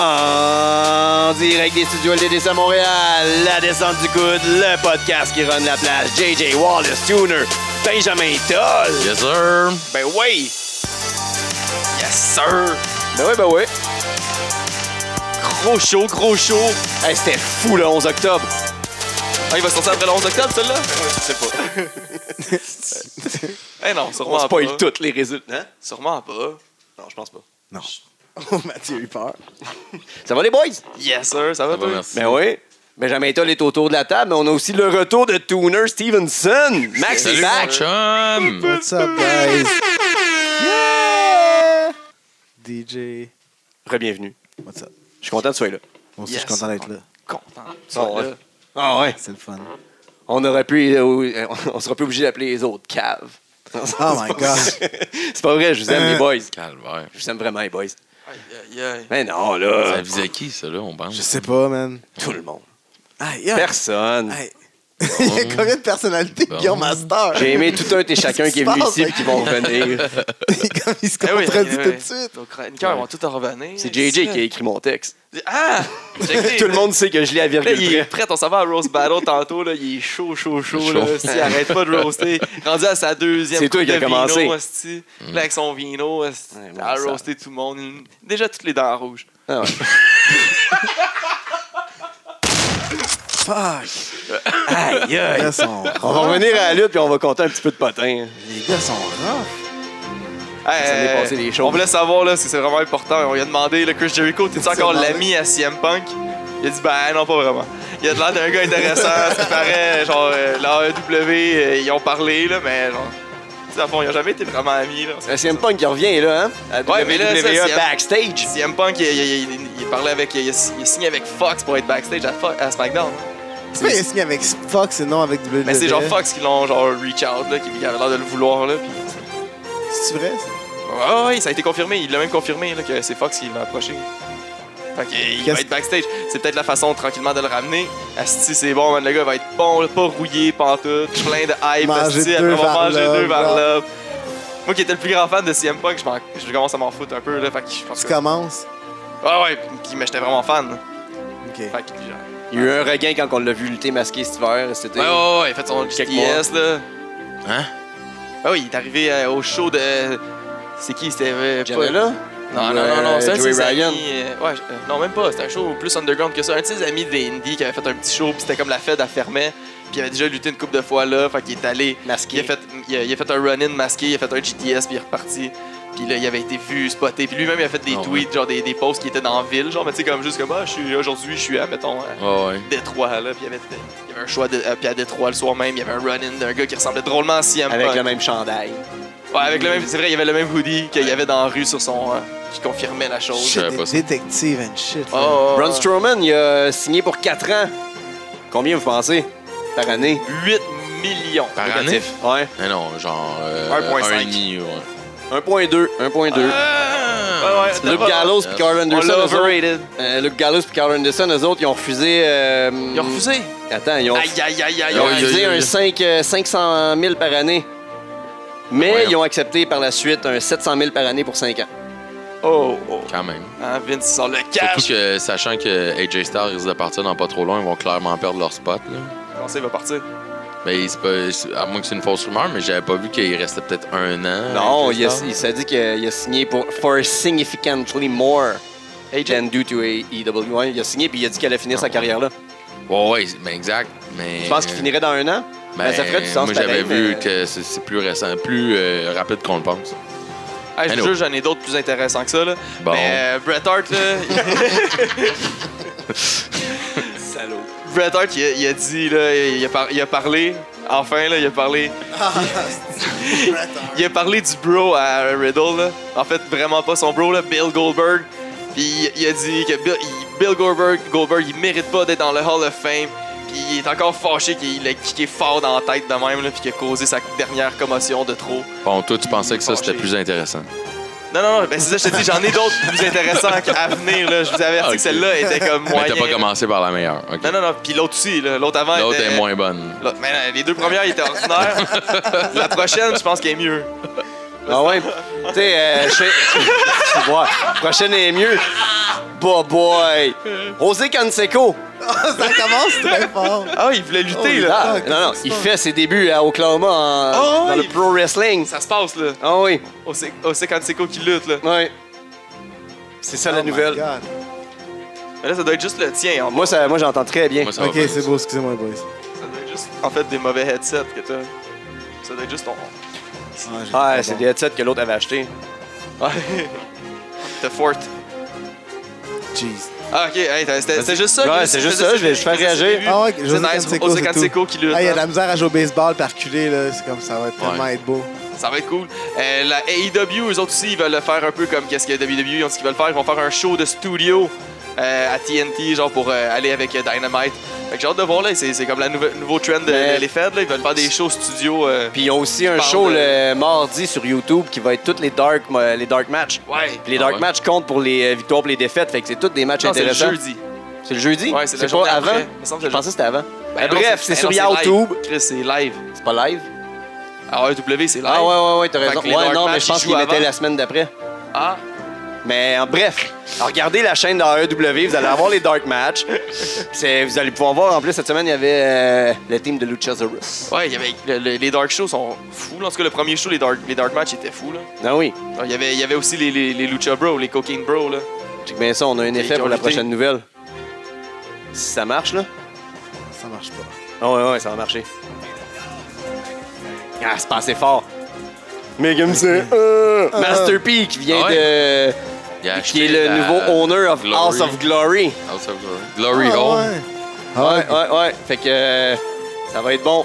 En direct des studios LDDC à Montréal, la descente du coude, le podcast qui run la place, JJ Wallace Tuner, Benjamin Toll. Yes, sir. Ben oui! Yes, sir. Ben oui, ben oui. Gros show, gros show. Hey, c'était fou le 11 octobre. Ah, il va sortir après le 11 octobre, celui-là? Je sais pas. Eh non, On sûrement spoil pas. tous les résultats. Hein? Sûrement pas. Non, je pense pas. Non. Oh, Mathieu a eu peur. Ça va les boys? Yes, sir. Ça va, Ça va, toi? merci. Ben oui. Benjamin Toll est autour de la table, mais on a aussi le retour de Tuner Stevenson. Max est Salut, back. chum. What's up, guys? Yeah! DJ. Re-bienvenue. What's up? Je suis content que tu sois là. Moi aussi, Yes. je suis content d'être là. Content. Ah ouais. Ah ouais. C'est le fun. On aurait pu. euh, on sera plus obligé d'appeler les autres caves. Oh my God. C'est pas vrai, je vous aime, les boys. Calvaire. Je vous aime vraiment, les boys. Aïe, aïe, aïe. Mais non, Ça là. visait qui, ça, là, on pense? Je sais pas, man. Tout le monde. Hey, yeah. Personne. Hey. Il y a combien de personnalités Bon. qui ont master? J'ai aimé tout un et chacun qui est venu ici et qui vont revenir. Comme ils se Eh oui, contredisent tout de suite. Nos chroniqueurs vont tout en revenir. C'est JJ qui a écrit mon texte. Ah! Tout le monde sait que je lis à Là, virgule il est prêt, on s'en va à Roast Battle tantôt, là, il est chaud, chaud, chaud, Chaud. là, hostie, il arrête pas de roaster. Rendu à sa deuxième C'est toi coupe qui as de commencé. vino, hostie. Là, avec son vino, hostie, Ouais, à roaster tout le monde. Déjà toutes les dents rouges. Ah ouais. Fuck. Aïe, Les aïe. gars sont On va revenir à la lutte puis on va compter un petit peu de potin. Les gars sont rough. Hey, Ça m'est passé des choses. On voulait savoir là, si c'est vraiment important. On lui a demandé, là, Chris Jericho, t'es-tu encore demandé. l'ami à CM Punk? Il a dit, ben non, pas vraiment. Il a de l'air d'un gars intéressant, ce qui paraît, genre, euh, l'AEW, euh, ils ont parlé, là, mais genre, sais, à fond, ils ont jamais été vraiment amis, là. CM Punk qui revient, là, hein? À Ouais, mais là, ça, backstage. CM Punk, il, il- il- il parlait avec, il, il signé avec Fox pour être backstage à, Fo- à SmackDown. Il a signé avec Fox et non avec WWE? Mais c'est genre Fox qui l'ont genre reach out, là, qui qui avait l'air de le vouloir, là, puis... C'est vrai, ça? Ouais, ouais, ça a été confirmé. Il l'a même confirmé là, que c'est Fox qui l'a approché. Fait qu'il va être backstage. C'est peut-être la façon tranquillement de le ramener. Asti, c'est bon, man, le gars va être bon, pas rouillé, pantoute, plein de hype. Asti, deux après, on va manger deux varlopes. Moi qui étais le plus grand fan de CM Punk, je, m'en- je commence à m'en foutre un peu. Là, fait que je pense Tu que... commences? Ouais, ouais, puis, mais j'étais vraiment fan. Ok. Fait que, genre... Il y a eu un regain quand on l'a vu lutter masqué cet hiver. C'était. Ouais, ouais, ouais, il a fait son GTS, là. Hein? Ah oui, il est arrivé euh, au show de... C'est qui? C'était... euh, pas- Janela? Non, non, non, non, c'est un de ses Ryan? amis. euh, ouais, euh, non, même pas. C'était un show plus underground que ça. Un de ses amis des Indies qui avait fait un petit show, puis c'était comme la Fed, elle fermait. Puis il avait déjà lutté une couple de fois là, fait qu'il est allé. Masqué. Il a fait, il a, il a fait un run-in masqué, il a fait un GTS, puis il est reparti. Puis là, il avait été vu, spoté. Puis lui-même, il a fait des Ah ouais. tweets, genre des, des posts qui étaient dans la ville, genre, mais tu sais, comme juste comme, ah, je suis aujourd'hui, je suis à, mettons, à Ouais, ouais. Détroit, là. Puis il y avait, il y avait un choix, de, euh, puis à Détroit le soir même, il y avait un run-in d'un gars qui ressemblait drôlement à CM Avec Punk. le même chandail. Ouais, avec le même, c'est vrai, il y avait le même hoodie qu'il y avait dans la rue sur son. euh, qui confirmait la chose. Je Shit, savais pas des ça. détectives and shit. Oh, là. oh, oh. Braun Strowman, il a signé pour 4 ans. Combien vous pensez par année? 8 millions. Par locatifs. Ouais. Mais non, genre. Euh, 1.5. un et demi, ouais. 1.2. 1.2. Ah, ouais, Luke pas- Gallows et Carl On Anderson. l'a eux autres- overrated. euh, Luke Gallows et Carl Anderson, eux autres, ils ont refusé. euh, Ils ont refusé? Attends, ils ont, Aïe, aïe, aïe, aïe, ils ont Aïe, aïe. aïe, refusé aïe, un aïe. 5, euh, 500 000 par année. Mais Voyons. ils ont accepté par la suite un 700 000 par année pour 5 ans. Oh, oh. Quand même. Ah, Vince, sort le Surtout cash. que, sachant que AJ Styles risque de partir dans pas trop loin, ils vont clairement perdre leur spot. Là. Comment ça, il va partir? Mais c'est pas, c'est- à moins que c'est une fausse rumeur, mais j'avais pas vu qu'il restait peut-être un an. Non, il, a- Styles. il s'est dit qu'il a signé pour for significantly more AJ. than due to AEW. Il a signé puis il a dit qu'il allait finir sa Ah, carrière là. Ouais, ouais, mais exact. Mais, Je pense qu'il finirait dans un an? Ben, ça ferait du sens Moi, j'avais pareil, vu mais- que c'est c'est plus récent, plus euh, rapide qu'on le pense. Ah, je te jure, j'en ai d'autres plus intéressants que ça, là. Bon. Mais euh, Bret Hart, là. Salaud. Bret Hart, il a, il a dit, là, il a, par- il a parlé. Enfin, là, il a parlé. Il a parlé du bro à Riddle, là. En fait, vraiment pas son bro, là, Bill Goldberg. Puis il a dit que Bill, il- Bill Goldberg, Goldberg, il mérite pas d'être dans le Hall of Fame. Puis il est encore fâché qu'il a kické fort dans la tête de même, là, puis qu'il a causé sa dernière commotion de trop. Bon, toi, tu pensais que ça, c'était plus intéressant. Non, non, non, ben c'est ça, je te dis, j'en ai d'autres plus intéressants à venir, là. Je vous avais averti Ok. que celle-là était comme Mais moyen. t'as pas commencé par la meilleure. Non, non, non, puis l'autre aussi, là. L'autre avant. L'autre était- est moins bonne. L'autre- Mais non, les deux premières, étaient ordinaires. La prochaine, je pense qu'elle est mieux. Ah ouais? tu sais, euh, je sais- Tu vois, prochaine est mieux. Bah boy! José Canseco. ça commence très fort. Ah, il voulait lutter, Oh, là. Ah, non, non, qui il fait ses débuts à Oklahoma en- Ah, dans le pro wrestling. Ça se passe, là. Ah oui, Au Seco qui lutte, là. oui. C'est ça la Oh my nouvelle. God. Mais là, ça doit être juste le tien. En Moi, ça, moi j'entends très bien. Moi, ça va Ok, c'est beau, excusez-moi, boys. Ça doit être juste, en fait, des mauvais headsets que t'as. Ça doit être juste ton... Ah, j'ai Ah, c'est bon. des headsets que l'autre avait acheté. Ouais. T'as fort. Jeez. Ah, ok. Hey, c'était juste ça. Ouais, que- c'est juste ça, je vais- que- réagir. Ah ouais, C'est José nice. Canseco, José qui lutte. Ah, il y a de la misère à jouer au baseball par reculer, là. C'est comme ça va être tellement être beau. Ça va être cool. Euh, la AEW, eux autres aussi, ils veulent le faire un peu comme qu'est-ce que WWE, ils ont ce qu'ils veulent faire. Ils vont faire un show de studio euh, à TNT, genre pour euh, aller avec euh, Dynamite. Fait que j'ai hâte de voir, là. C'est c'est comme le nouveau trend de, Mais- de les Fed, là. Ils veulent faire des shows studio. euh, Puis ils ont aussi un Parle show de- le mardi sur YouTube qui va être tous les dark, euh, les dark matchs. Ouais. Puis les Ah dark ouais. matchs comptent pour les euh, victoires et les défaites, fait que c'est tous des matchs Non, c'est le intéressants. jeudi. C'est le jeudi? Ouais, c'est la pas journée avant? après. Il me semble que Je pensais que c'était avant. Ben non, bref, c'est ben sur non, YouTube. Chris, c'est live. C'est pas live? Ah, AEW, c'est live. Ah ouais, ouais, ouais, t'as Fait raison. que les Ouais, dark non, mais matchs, je pense ils qu'ils jouent mettaient avant. la semaine d'après. Ah, Mais en bref, regardez la chaîne de AEW, vous allez avoir les dark matchs. C'est- Vous allez pouvoir voir, en plus, cette semaine, il y avait euh, le team de Luchasaurus. ouais, il y avait, le- le- les dark shows sont fous. là. En tout cas, le premier show, les dark, les dark matchs étaient fous. Là. Ah oui, Ah, Il y avait, il y avait aussi les, les, les Lucha Bros, les Cocaine Bros. Là. check bien ça, on a un effet pour la prochaine nouvelle. Si ça marche, là. Ça marche pas. Ah ouais, ouais, ça va marcher. Ah, c'est pas assez fort. Mais comme ça, euh, Master P qui vient Ah de. Il a qui est le nouveau owner of Glory. House of Glory. House of Glory. Glory Ah, Hall. ouais. Ah, Ouais, ok. ouais, ouais. Fait que euh, ça va être bon.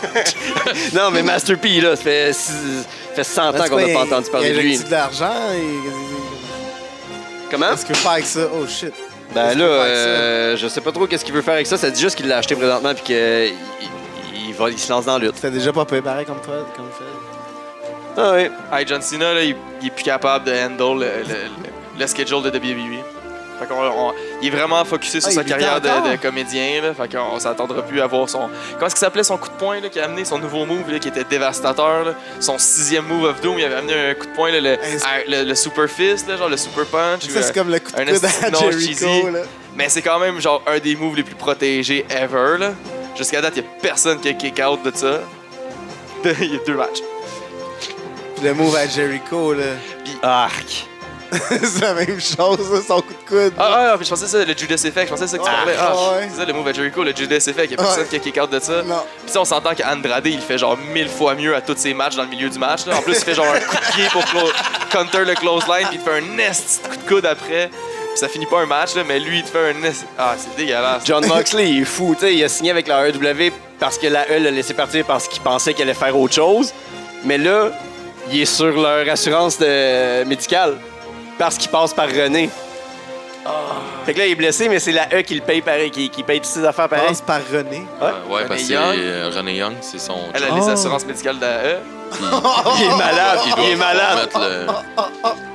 non, mais Master P, là, ça fait, six- ça fait 100 ans qu'on n'a pas a- entendu parler il de a lui. injecté de l'argent et... Comment? Qu'est-ce qu'il veut faire avec ça? Oh shit. Ben là, euh, je sais pas trop qu'est-ce qu'il veut faire avec ça. Ça dit juste qu'il l'a acheté présentement puis qu'il il, il va, il se lance dans la lutte. C'était déjà pas payé pareil comme toi, comme fait. Ah oui. Hey, John Cena, là, il, il est plus capable de handle le, le, le- le schedule de WWE. Fait qu'on, on- il est vraiment focusé sur Ah, sa carrière de, de comédien. Là, fait qu'on s'attendra plus à voir son. Comment est-ce qu'il s'appelait son coup de poing là, qui a amené son nouveau move là, qui était dévastateur? là. Son sixième move of Doom, il avait amené un coup de poing, là, le, Hey, le, le super fist, là, genre le super punch. Ça, euh, c'est comme le coup de Jericho, cheesy. là? Mais c'est quand même genre un des moves les plus protégés ever. là. Jusqu'à date, il n'y a personne qui a kick out de ça. Il y a deux matchs. Le move à Jericho, là. Arc. c'est la même chose, là, son coup de coude. Ah, ah, ah, puis je pensais ça, le Judas Effect. Je pensais ça que tu Ah, parlais. Ah, ouais. c'est ça le move à Jericho, le Judas Effect. Il n'y a personne Ouais. qui a kick out de ça. Non. Puis ça, on s'entend qu'Andrade, il fait genre mille fois mieux à tous ses matchs dans le milieu du match. là. En plus, il fait genre un coup de pied pour clo- counter le close line, puis il te fait un nest coup de coude après. Puis ça finit pas un match, là, mais lui, il te fait un nest. Ah, c'est dégueulasse. John Moxley, il est fou. tu sais, il a signé avec la AEW parce que la E l'a laissé partir parce qu'il pensait qu'elle allait faire autre chose. Mais là, il est sur leur assurance de... médicale parce qu'il passe par René. Fait que là, il est blessé, mais c'est la E qui le paye pareil, qui, qui paye toutes ses affaires pareil. Passe par René. Ouais. Ouais, ouais, parce que Young. euh, René Young, c'est son. Elle a les Oh. assurances médicales de la E. Puis- Il est malade, il est malade. mettre le- Ils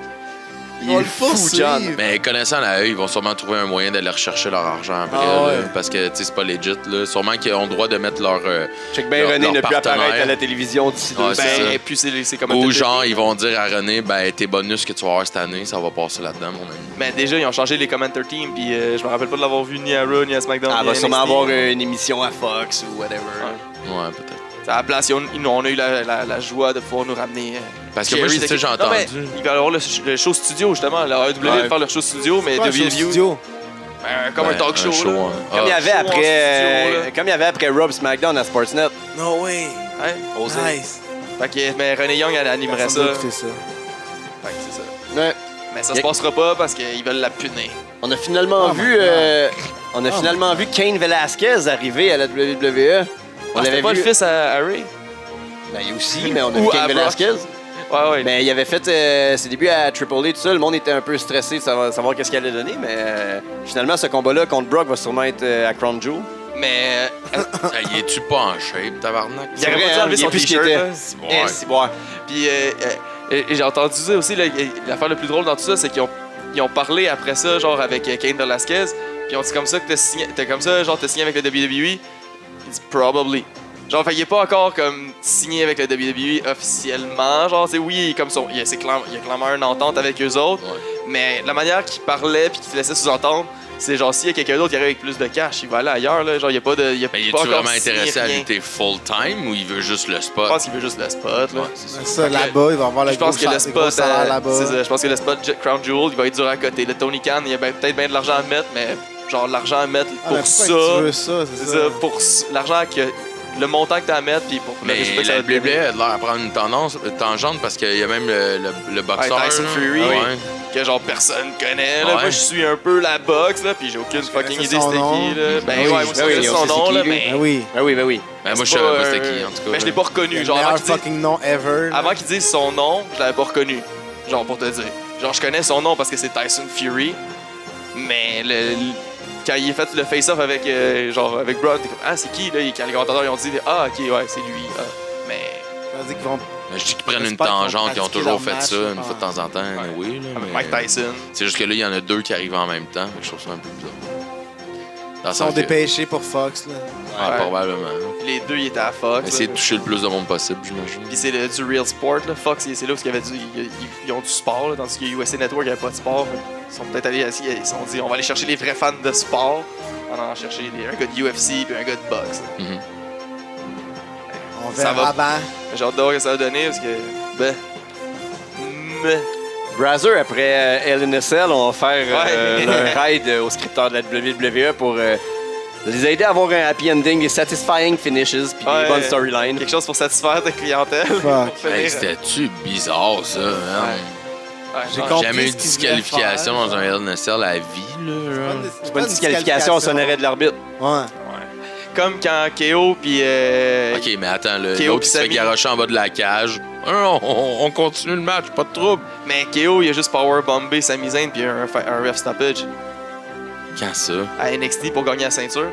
Il est fou. John. Mais connaissant la E, ils vont sûrement trouver un moyen d'aller rechercher leur argent après. Ah là, ouais. parce que, c'est pas legit. Là. Sûrement qu'ils ont le droit de mettre leur. euh, Check bien, Leur- René leur ne plus apparaître à la télévision d'ici deux c'est Ben, puis c'est comme ou genre, ils vont dire à René, ben, tes bonus que tu vas avoir cette année, ça va passer là-dedans, mon ami. Ben, déjà, ils ont changé les commentator teams, puis euh, je me rappelle pas de l'avoir vu ni à Raw, ni à SmackDown. Ah, ni va à sûrement NXT. avoir une émission à Fox ou whatever. Ouais, peut-être. À la place, ils ont- ils- on a eu la, la- la joie de pouvoir nous ramener. euh, Parce que moi, Jerry c'est ça, de- j'ai Non, mais entendu. Il va y avoir le, le show studio, justement. La AEW Ouais. va faire leur show studio, mais Quoi, un show WWE. studio? ben, comme un Ben, talk show. show, là. hein. Comme Ah, il y avait show en après, studio, euh, comme il y avait après Rob SmackDown à Sportsnet. No way. Ouais. Osé. Nice. Fait que, mais René Young, elle animerait ça. Fait que c'est ça. Ouais. Mais ça se passera pas parce qu'ils veulent la punir. On a finalement Oh my vu, euh, on a Oh finalement vu Kane Velasquez arriver à la WWE. On Ah, l'avait pas vu. le fils à Harry? Ben, il aussi, mais on a Ou vu à Kane Brock. Velasquez. Ouais, ouais. Mais il avait fait euh, ses débuts à Triple A tout ça. Le monde était un peu stressé de savoir, savoir qu'est-ce qu'il allait donner, mais euh, finalement, ce combat-là contre Brock va sûrement être euh, à Crown Jewel. Mais. Hey, es-tu pas en shape, tabarnak? Il aurait pas dû hein, enlever il son t-shirt, Ouais. c'est bon. Puis euh, euh, et j'ai entendu ça aussi, l'affaire le plus drôle dans tout ça, c'est qu'ils ont, ils ont parlé après ça, genre avec Kane Velasquez, puis ils ont dit comme ça que t'as signé, t'as comme ça, genre t'as signé avec le WWE. Disent probably. Genre, fait, il est pas encore comme signé avec le WWE officiellement. Genre, c'est oui, il est comme son, il y a, c'est clair- il a clairement une entente avec eux autres. Ouais. Mais la manière qu'il parlait puis qu'il laissait sous-entendre, c'est genre s'il y a quelqu'un d'autre qui arrive avec plus de cash, il va aller ailleurs. Là. Genre, il y a pas de. Il a Mais il pas est-tu encore vraiment intéressé à lutter full-time ou il veut juste le Je spot? pense qu'il veut juste le spot. Là. Ouais, c'est ça. Là-bas, il va avoir le Je pense gros, que le spot, salaire euh, là-bas. c'est ça, je pense que le spot Crown Jewel, il va être dur à côté. Le Tony Khan, il y a ben- peut-être bien de l'argent à mettre, mais genre l'argent à mettre Ah, pour mais pourquoi ça, que tu veux ça, c'est c'est ça, pour l'argent que le montant que t'as à mettre, puis pour le Mais ça la. WWE a l'air à prendre une tendance, une tangente parce qu'il y a même le, le, le boxeur. Ouais, Tyson. Fury. Ouais. que genre personne connaît. Là. Ouais. Moi, je suis un peu la boxe, là, puis j'ai aucune fucking idée c'était qui. Là. Ben Oui, ouais, moi, ben je oui, son nom, c'est là, mais. Ah oui. Ben oui, ben oui. Ben, moi, je c'est savais pas c'était qui, en tout cas. Ben, je l'ai pas reconnu. Le Genre, avant meilleur qu'il dise- fucking nom ever. avant qu'il dise son nom, je l'avais pas reconnu. Genre, pour te dire. Genre, je connais son nom parce que c'est Tyson Fury, mais le, le- quand il a fait le face-off avec, euh, genre, avec Brown, t'es comme, ah, c'est qui, là? Et Quand les commentateurs ils ont dit, ah, ok, ouais, c'est lui. Ah. Mais. Qu'ils vont- Mais je dis qu'ils prennent une tangente, ils ont toujours fait match, ça une fois de temps en temps. Oui, là, mais- Mike Tyson. C'est juste que là, il y en a deux qui arrivent en même temps. Je trouve ça un peu bizarre. Dans Ils sont que- dépêchés pour Fox. Là. Ah, Ouais. probablement. Les deux, ils étaient à Fox. Essayer de toucher le plus de monde possible, j'imagine. Puis c'est du real sport, là. Fox, c'est là où il y avait du, ils, ont du sport, là, tandis que USA Network, il n'y avait pas de sport. Ils sont peut-être allés, ils se sont dit, on va aller chercher les vrais fans de sport, en allant chercher des- un gars de UFC puis un gars de boxe. Mhm. On verra va. bien. J'ai hâte de voir ce que ça va donner, parce que, ben, mais, Brazer, après euh, LNSL, on va faire euh, Ouais. un raid euh, aux scripteurs de la WWE pour euh, les aider à avoir un happy ending, des satisfying finishes, puis Ouais. des bonnes storylines. quelque chose pour satisfaire ta clientèle. Hey, C'était-tu bizarre, ça? hein? Ouais, J'ai Jamais eu de disqualification faire, dans un Cell à vie, là. C'est pas une disqualification, un arrêt de l'arbitre. Ouais. Comme quand KO puis euh, Ok, mais attends, le- K.O. l'autre qui se fait garocher en bas de la cage. Non, on, on continue le match, pas de trouble. mais KO, il a juste power bombé Sami Zayn puis un, un ref stoppage Quand ça? à NXT pour gagner la ceinture.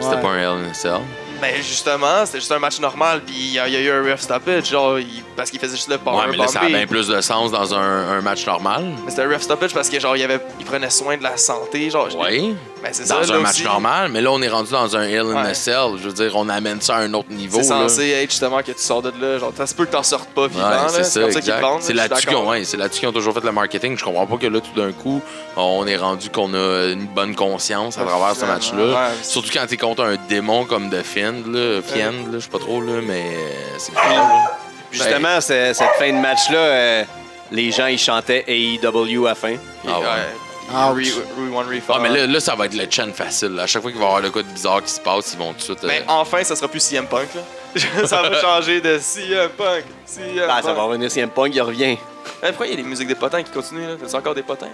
C'était Ouais. pas un Hell in a Cell. Ben justement, c'était juste un match normal, puis il y, a il y a eu un ref stoppage, genre, il- parce qu'il faisait juste le power Ouais, mais là, ça a bien plus de sens dans un, un match normal. Mais c'était un ref stoppage parce que genre, il, avait, il prenait soin de la santé, genre. Oui, Ben ça, dans là un match aussi. normal. Mais là, on est rendu dans un Hell in a Ouais. Cell. Je veux dire, on amène ça à un autre niveau. C'est là. censé être justement que tu sors de là, genre, ça se peut que t'en sortes pas vivant, Ouais, là. c'est ça, comme ça qu'ils vendent, C'est là, là-dessus qu'ils ont, ouais, qu'ils ont toujours fait le marketing. Je comprends pas que là, tout d'un coup, on est rendu qu'on a une bonne conscience à travers ce match-là. Surtout quand t'es contre un démon comme The Fiend, là, Fiend, là, je sais pas trop, là, mais euh, c'est là. Justement, c'est- cette fin de match-là, euh, les gens, ils chantaient AEW à la fin. Ah ouais. Ouch. Re- Re- One Refund. Ah, mais là, là, ça va être le chant facile. là. À chaque fois qu'il va y avoir le cas de bizarre qui se passe, ils vont tout de suite. euh, Ben, enfin, ça sera plus CM Punk, là. ça va changer de CM Punk. CM Ben, Punk. ça va revenir CM Punk, il revient. Eh, pourquoi il y a des musiques des potins qui continuent, là? T'as encore des potins?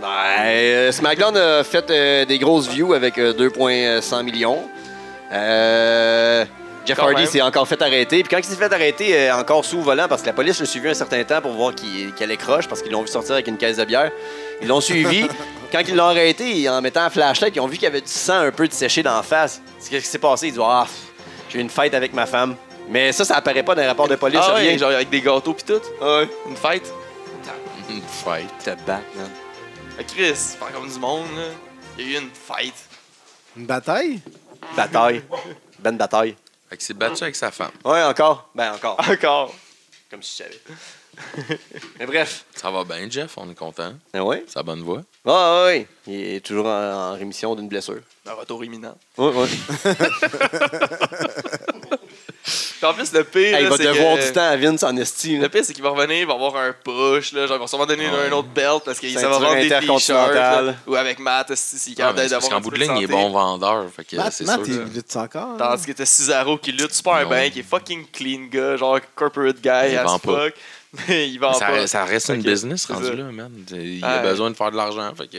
Ben, euh, SmackDown a fait euh, des grosses views avec euh, 2,1 millions. Euh, Jeff Quand Hardy même. s'est encore fait arrêter. Puis quand il s'est fait arrêter, euh, encore sous volant, parce que la police l'a suivi un certain temps pour voir qu'il allait croche, parce qu'ils l'ont vu sortir avec une caisse de bière. Ils l'ont suivi. quand ils l'ont arrêté, en mettant un flashlight, ils ont vu qu'il y avait du sang un peu séché dans la face. C'est Qu'est-ce qui s'est passé? Ils disent Ah, pff, j'ai eu une fête avec ma femme. Mais ça, ça apparaît pas dans les rapports de police. ah rien. ouais, genre avec des gâteaux pis tout? Ouais. Une fête? Une fight. Te battre, man. Ah, Chris, c'est pas comme du monde, là. Il y a eu une fête. Une bataille? Bataille. Ben bataille. Fait que c'est battu avec sa femme. Ouais, encore? Ben, encore. Encore. Comme si je savais. Mais bref. Ça va bien, Jeff, on est content. Ben ouais. Sa bonne voix. Ouais, ouais, ouais. Il est toujours en, en rémission d'une blessure. Un retour imminent. Ouais, ouais. Puis en plus, le pire, Hey, il va c'est devoir que- du temps à Vince en esti. là. Le pire, c'est qu'il va revenir, il va avoir un push, là, genre, il va sûrement donner Ouais. un autre belt parce que ça va vendre des t-shirts. Ou avec Matt, si, Ah, c'est d'avoir parce un qu'en bout de ligne, il est bon vendeur. Fait que Matt, c'est Matt, sûr. il que- lutte encore? hein? Tandis que t'as Cesaro qui lutte super bien, qui est fucking clean gars, genre corporate guy Il as fuck. Mais il vend Ça, pas. ça reste une Ok, business rendu ça. là, man. Il a Ouais. besoin de faire de l'argent. Fait que.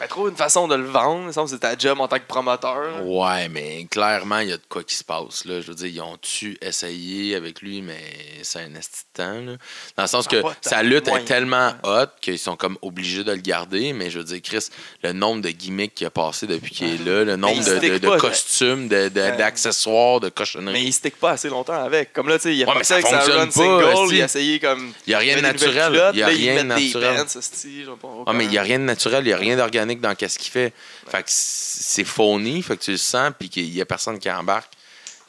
Ben, trouve une façon de le vendre. Il me semble que c'est ta job en tant que promoteur. Ouais, mais clairement, il y a de quoi qui se passe. Là. Je veux dire, ils ont-tu essayé avec lui, mais c'est un temps. là. Dans le sens Ça que sa lutte moyen. est tellement hot qu'ils sont comme obligés de le garder. Mais je veux dire, Chris, le nombre de gimmicks qu'il a passé depuis qu'il est là, le nombre de, de- de pas, là. costumes, de- de- Ouais. d'accessoires, de Mais cochonneries. il stick pas assez longtemps avec. Comme là, tu sais, il a Ouais, fait mais ça ça avec sa run pas, single. Il a essayé comme. Il n'y a rien de naturel. culottes, Il n'y a là, rien de naturel. bands, Ah, mais il n'y a rien de naturel, il n'y a rien d'organique dans ce qu'il fait. Fait que c'est phony, fait que tu le sens, puis qu'il n'y a personne qui embarque.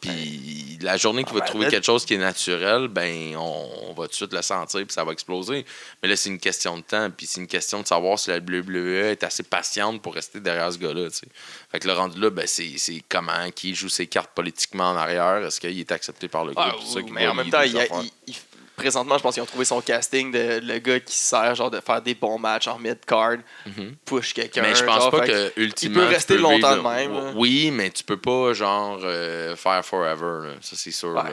Puis la journée qu'il va Ah, ben, trouver quelque chose qui est naturel, ben on, on va tout de suite le sentir puis ça va exploser. Mais là, c'est une question de temps. Puis c'est une question de savoir si la WWE est assez patiente pour rester derrière ce gars-là. Fait que le rendu là, ben, c'est c'est comment, qui joue ses cartes politiquement en arrière. Est-ce qu'il est accepté par le Ah, groupe? oui, mais en même temps, les il y a- affaires? il- il- présentement, je pense qu'ils ont trouvé son casting de le gars qui sert genre de faire des bons matchs en mid-card, Mhm. push quelqu'un. Mais je pense genre, pas que ultimement. peut tu rester longtemps de même, là. Oui, mais tu peux pas genre euh, faire forever. là. Ça c'est sûr. Ouais. là.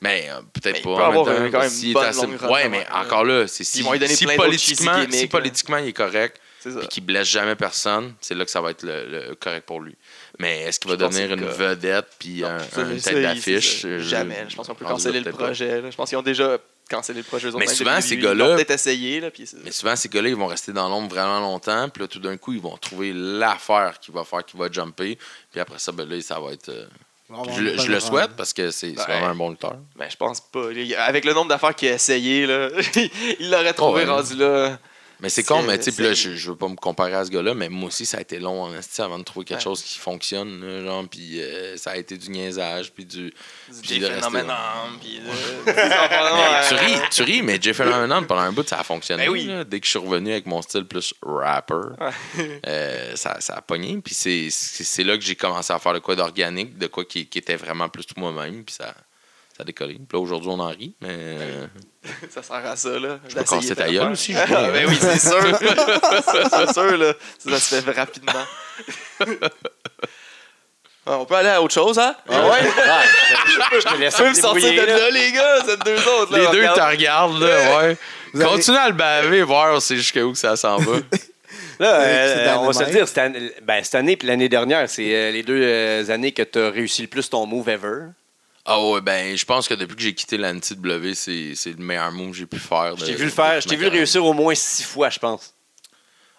Mais euh, peut-être Mais il pas. peut avoir temps, un- quand même est bonne assez- Ouais, mais encore là, c'est si, si si politiquement il est correct, Puis qu'il blesse jamais personne, c'est là que ça va être le, le correct pour lui. Mais est-ce qu'il va devenir une vedette puis un, Ça, un mais tête d'affiche? Jamais. Je pense qu'on peut canceller le projet. là. Je pense qu'ils ont déjà cancellé le projet. Mais souvent, ces gars-là- Ils vont peut-être essayer. Là, puis c'est- Mais souvent, ces gars-là, ils vont rester dans l'ombre vraiment longtemps. Puis là, tout d'un coup, ils vont trouver l'affaire qui va faire qu'il va jumper. Puis après ça, ben là, ça va être. euh, je, le- une je souhaite parce que c'est Ouais. vraiment un bon lutteur. Mais je pense pas. Avec le nombre d'affaires qu'il a essayé, là, il l'aurait trouvé Oh, ouais. rendu là. Mais c'est con, mais tu sais, là, je, je veux pas me comparer à ce gars-là, mais moi aussi, ça a été long en avant de trouver quelque Ouais. chose qui fonctionne, là, genre, puis euh, ça a été du niaisage, puis du... Puis. Puis tu ris, tu ris, mais Jeff Phenomenon, pendant un bout, ça a fonctionné. Ben oui. là. Dès que je suis revenu avec mon style plus rapper, Ouais. euh, ça, ça a pogné. Puis c'est- là que j'ai commencé à faire de quoi d'organique, de quoi qui, qui était vraiment plus moi-même, puis ça, ça a décollé. Puis là, aujourd'hui, on en rit, mais... Ça sert à ça, là. Je peux casser ta gueule aussi, je Ah, vois, ben oui, c'est sûr. c'est sûr, là. Ça, ça se fait rapidement. Ah, On peut aller à autre chose, hein? Ah ouais? Ouais, je te laisse me sortir de là. là, les gars. C'est deux autres, là. Les deux, regarde. tu regardes, là, ouais. Vous avez- Continue à le baver, voir on sait jusqu'à où que ça s'en va. Là, euh, on va se le dire, cette année, ben, cette année puis l'année dernière, c'est euh, les deux euh, années que tu as réussi le plus ton move ever. Ah ouais, ben, je pense que depuis que j'ai quitté l'anti-W, c'est c'est le meilleur move que j'ai pu faire. Je t'ai vu le faire, je t'ai vu le réussir au moins six fois, je pense.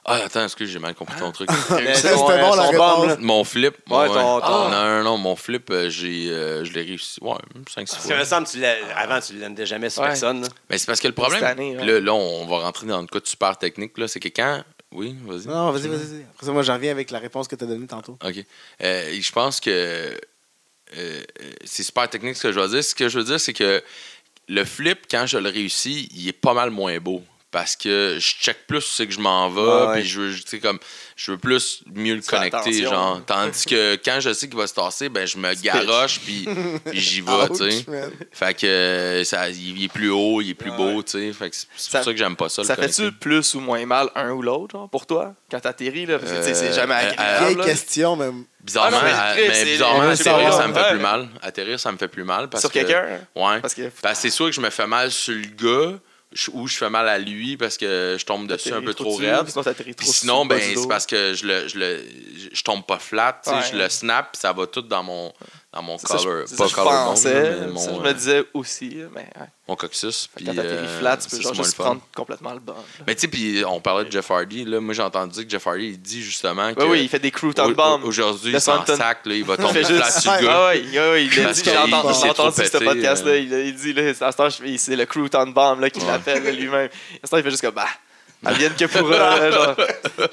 Ah, attends, excuse, j'ai mal compris ton truc. Euh, C'était son, bon, euh, la son réponse. bombe, là. Mon flip. Ouais, ton- ton- Non, non, non, mon flip, euh, j'ai, euh, je l'ai réussi. Ouais, 5-6 Parce que fois. me semble, tu l'as- avant, tu ne l'aimes jamais sur Ouais. personne. là. Mais c'est parce que le problème, Cette année, ouais. là, là, on va rentrer dans le cas de super technique, là, c'est que quand. Oui, vas-y. Non, vas-y, vas-y. Après ça, moi, j'en reviens avec la réponse que tu as donnée tantôt. OK. Euh, je pense que euh, euh, c'est super technique ce que je veux dire. Ce que je veux dire, c'est que le flip, quand je le réussis, il est pas mal moins beau. Parce que je check plus ce que je m'en vais, Ouais, ouais. puis je veux, tu sais, comme, je veux plus mieux le connecter, attention. genre. Tandis que quand je sais qu'il va se tasser, ben je me garoche, puis j'y vais, tu sais. Fait que euh, ça, il est plus haut, il est plus Ouais. beau, tu sais. Fait que c'est pour ça que j'aime pas ça, Ça le fait-tu plus ou moins mal un ou l'autre, pour toi, quand t'atterris, là? Parce que, c'est Euh, jamais euh, agréable. Vieille là. question, mais Bizarrement, Ah non, mais bizarrement, atterrir, ça me fait Ouais. plus mal. Atterrir, ça me fait plus mal. Parce Sur que- quelqu'un? Ouais. Parce que. Parce que c'est sûr que je me fais mal sur le gars ou je fais mal à lui parce que je tombe dessus un peu trop raide. Sinon, ben, c'est parce que je, le, je, le, je tombe pas flat, Ouais. je le snap, ça va tout dans mon, dans mon ça, color. pas collarbone, pensais. mais ça, mon, je euh, me disais aussi, mais ouais. mon coccyx. Puis, quand t'atterris euh, flat, tu peux genre juste prendre complètement le bas. Mais tu sais, puis on parlait de Jeff Hardy. Là, moi, j'ai entendu que Jeff Hardy, il dit justement que Oui, oui, il fait des crouton au- bombs. aujourd'hui, il s'en sac, là, il va tomber flat sur le gars. Ouais, ouais, il Parce dit, j'ai entendu, ce podcast-là. euh. Il, dit, là, c'est le crouton bomb là, qu'il l'appelle là, lui-même. À ce temps, il fait juste comme, bah, advienne que pourra, là, genre,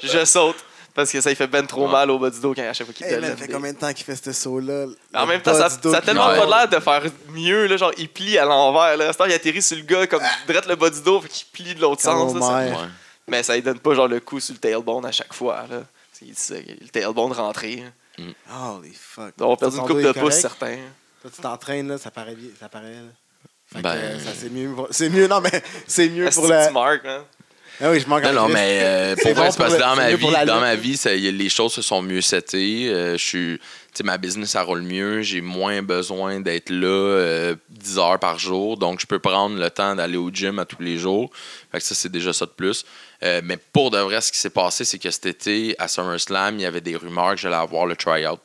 je saute. Parce que ça, il fait ben trop Ouais. mal au bas du dos quand à chaque fois qu'il Hey, te man, ça fait combien de temps qu'il fait ce saut-là? En même temps, ça, ça a tellement Ouais. pas l'air de faire mieux. Là, genre, il plie à l'envers. Là. Il atterrit sur le gars comme direct le bas du dos, fait qu'il plie de l'autre sens. là, ça-. Ouais. Mais ça, il donne pas genre le coup sur le tailbone à chaque fois. Là. Le tailbone rentré. Holy fuck. On a perdu Ton une coupe de correct? certains. Toi, tu t'entraînes, là, ça paraît bien. Ça paraît, là. Fait que, Ben- euh, ça, c'est mieux. pour- C'est mieux, non, mais c'est mieux Est-ce pour la. marques, hein? Ah oui, je manque Non, non, mais euh, pour bon vrai, c'est parce que dans ma vie, dans ma vie, ça- y a- les choses se sont mieux settées. Euh, je suis, tu sais, ma business, ça roule mieux. J'ai moins besoin d'être là euh, 10 heures par jour. Donc, je peux prendre le temps d'aller au gym à tous les jours. Fait que ça, c'est déjà ça de plus. Euh, mais pour de vrai, ce qui s'est passé, c'est que cet été, à SummerSlam, il y avait des rumeurs que j'allais avoir le tryout.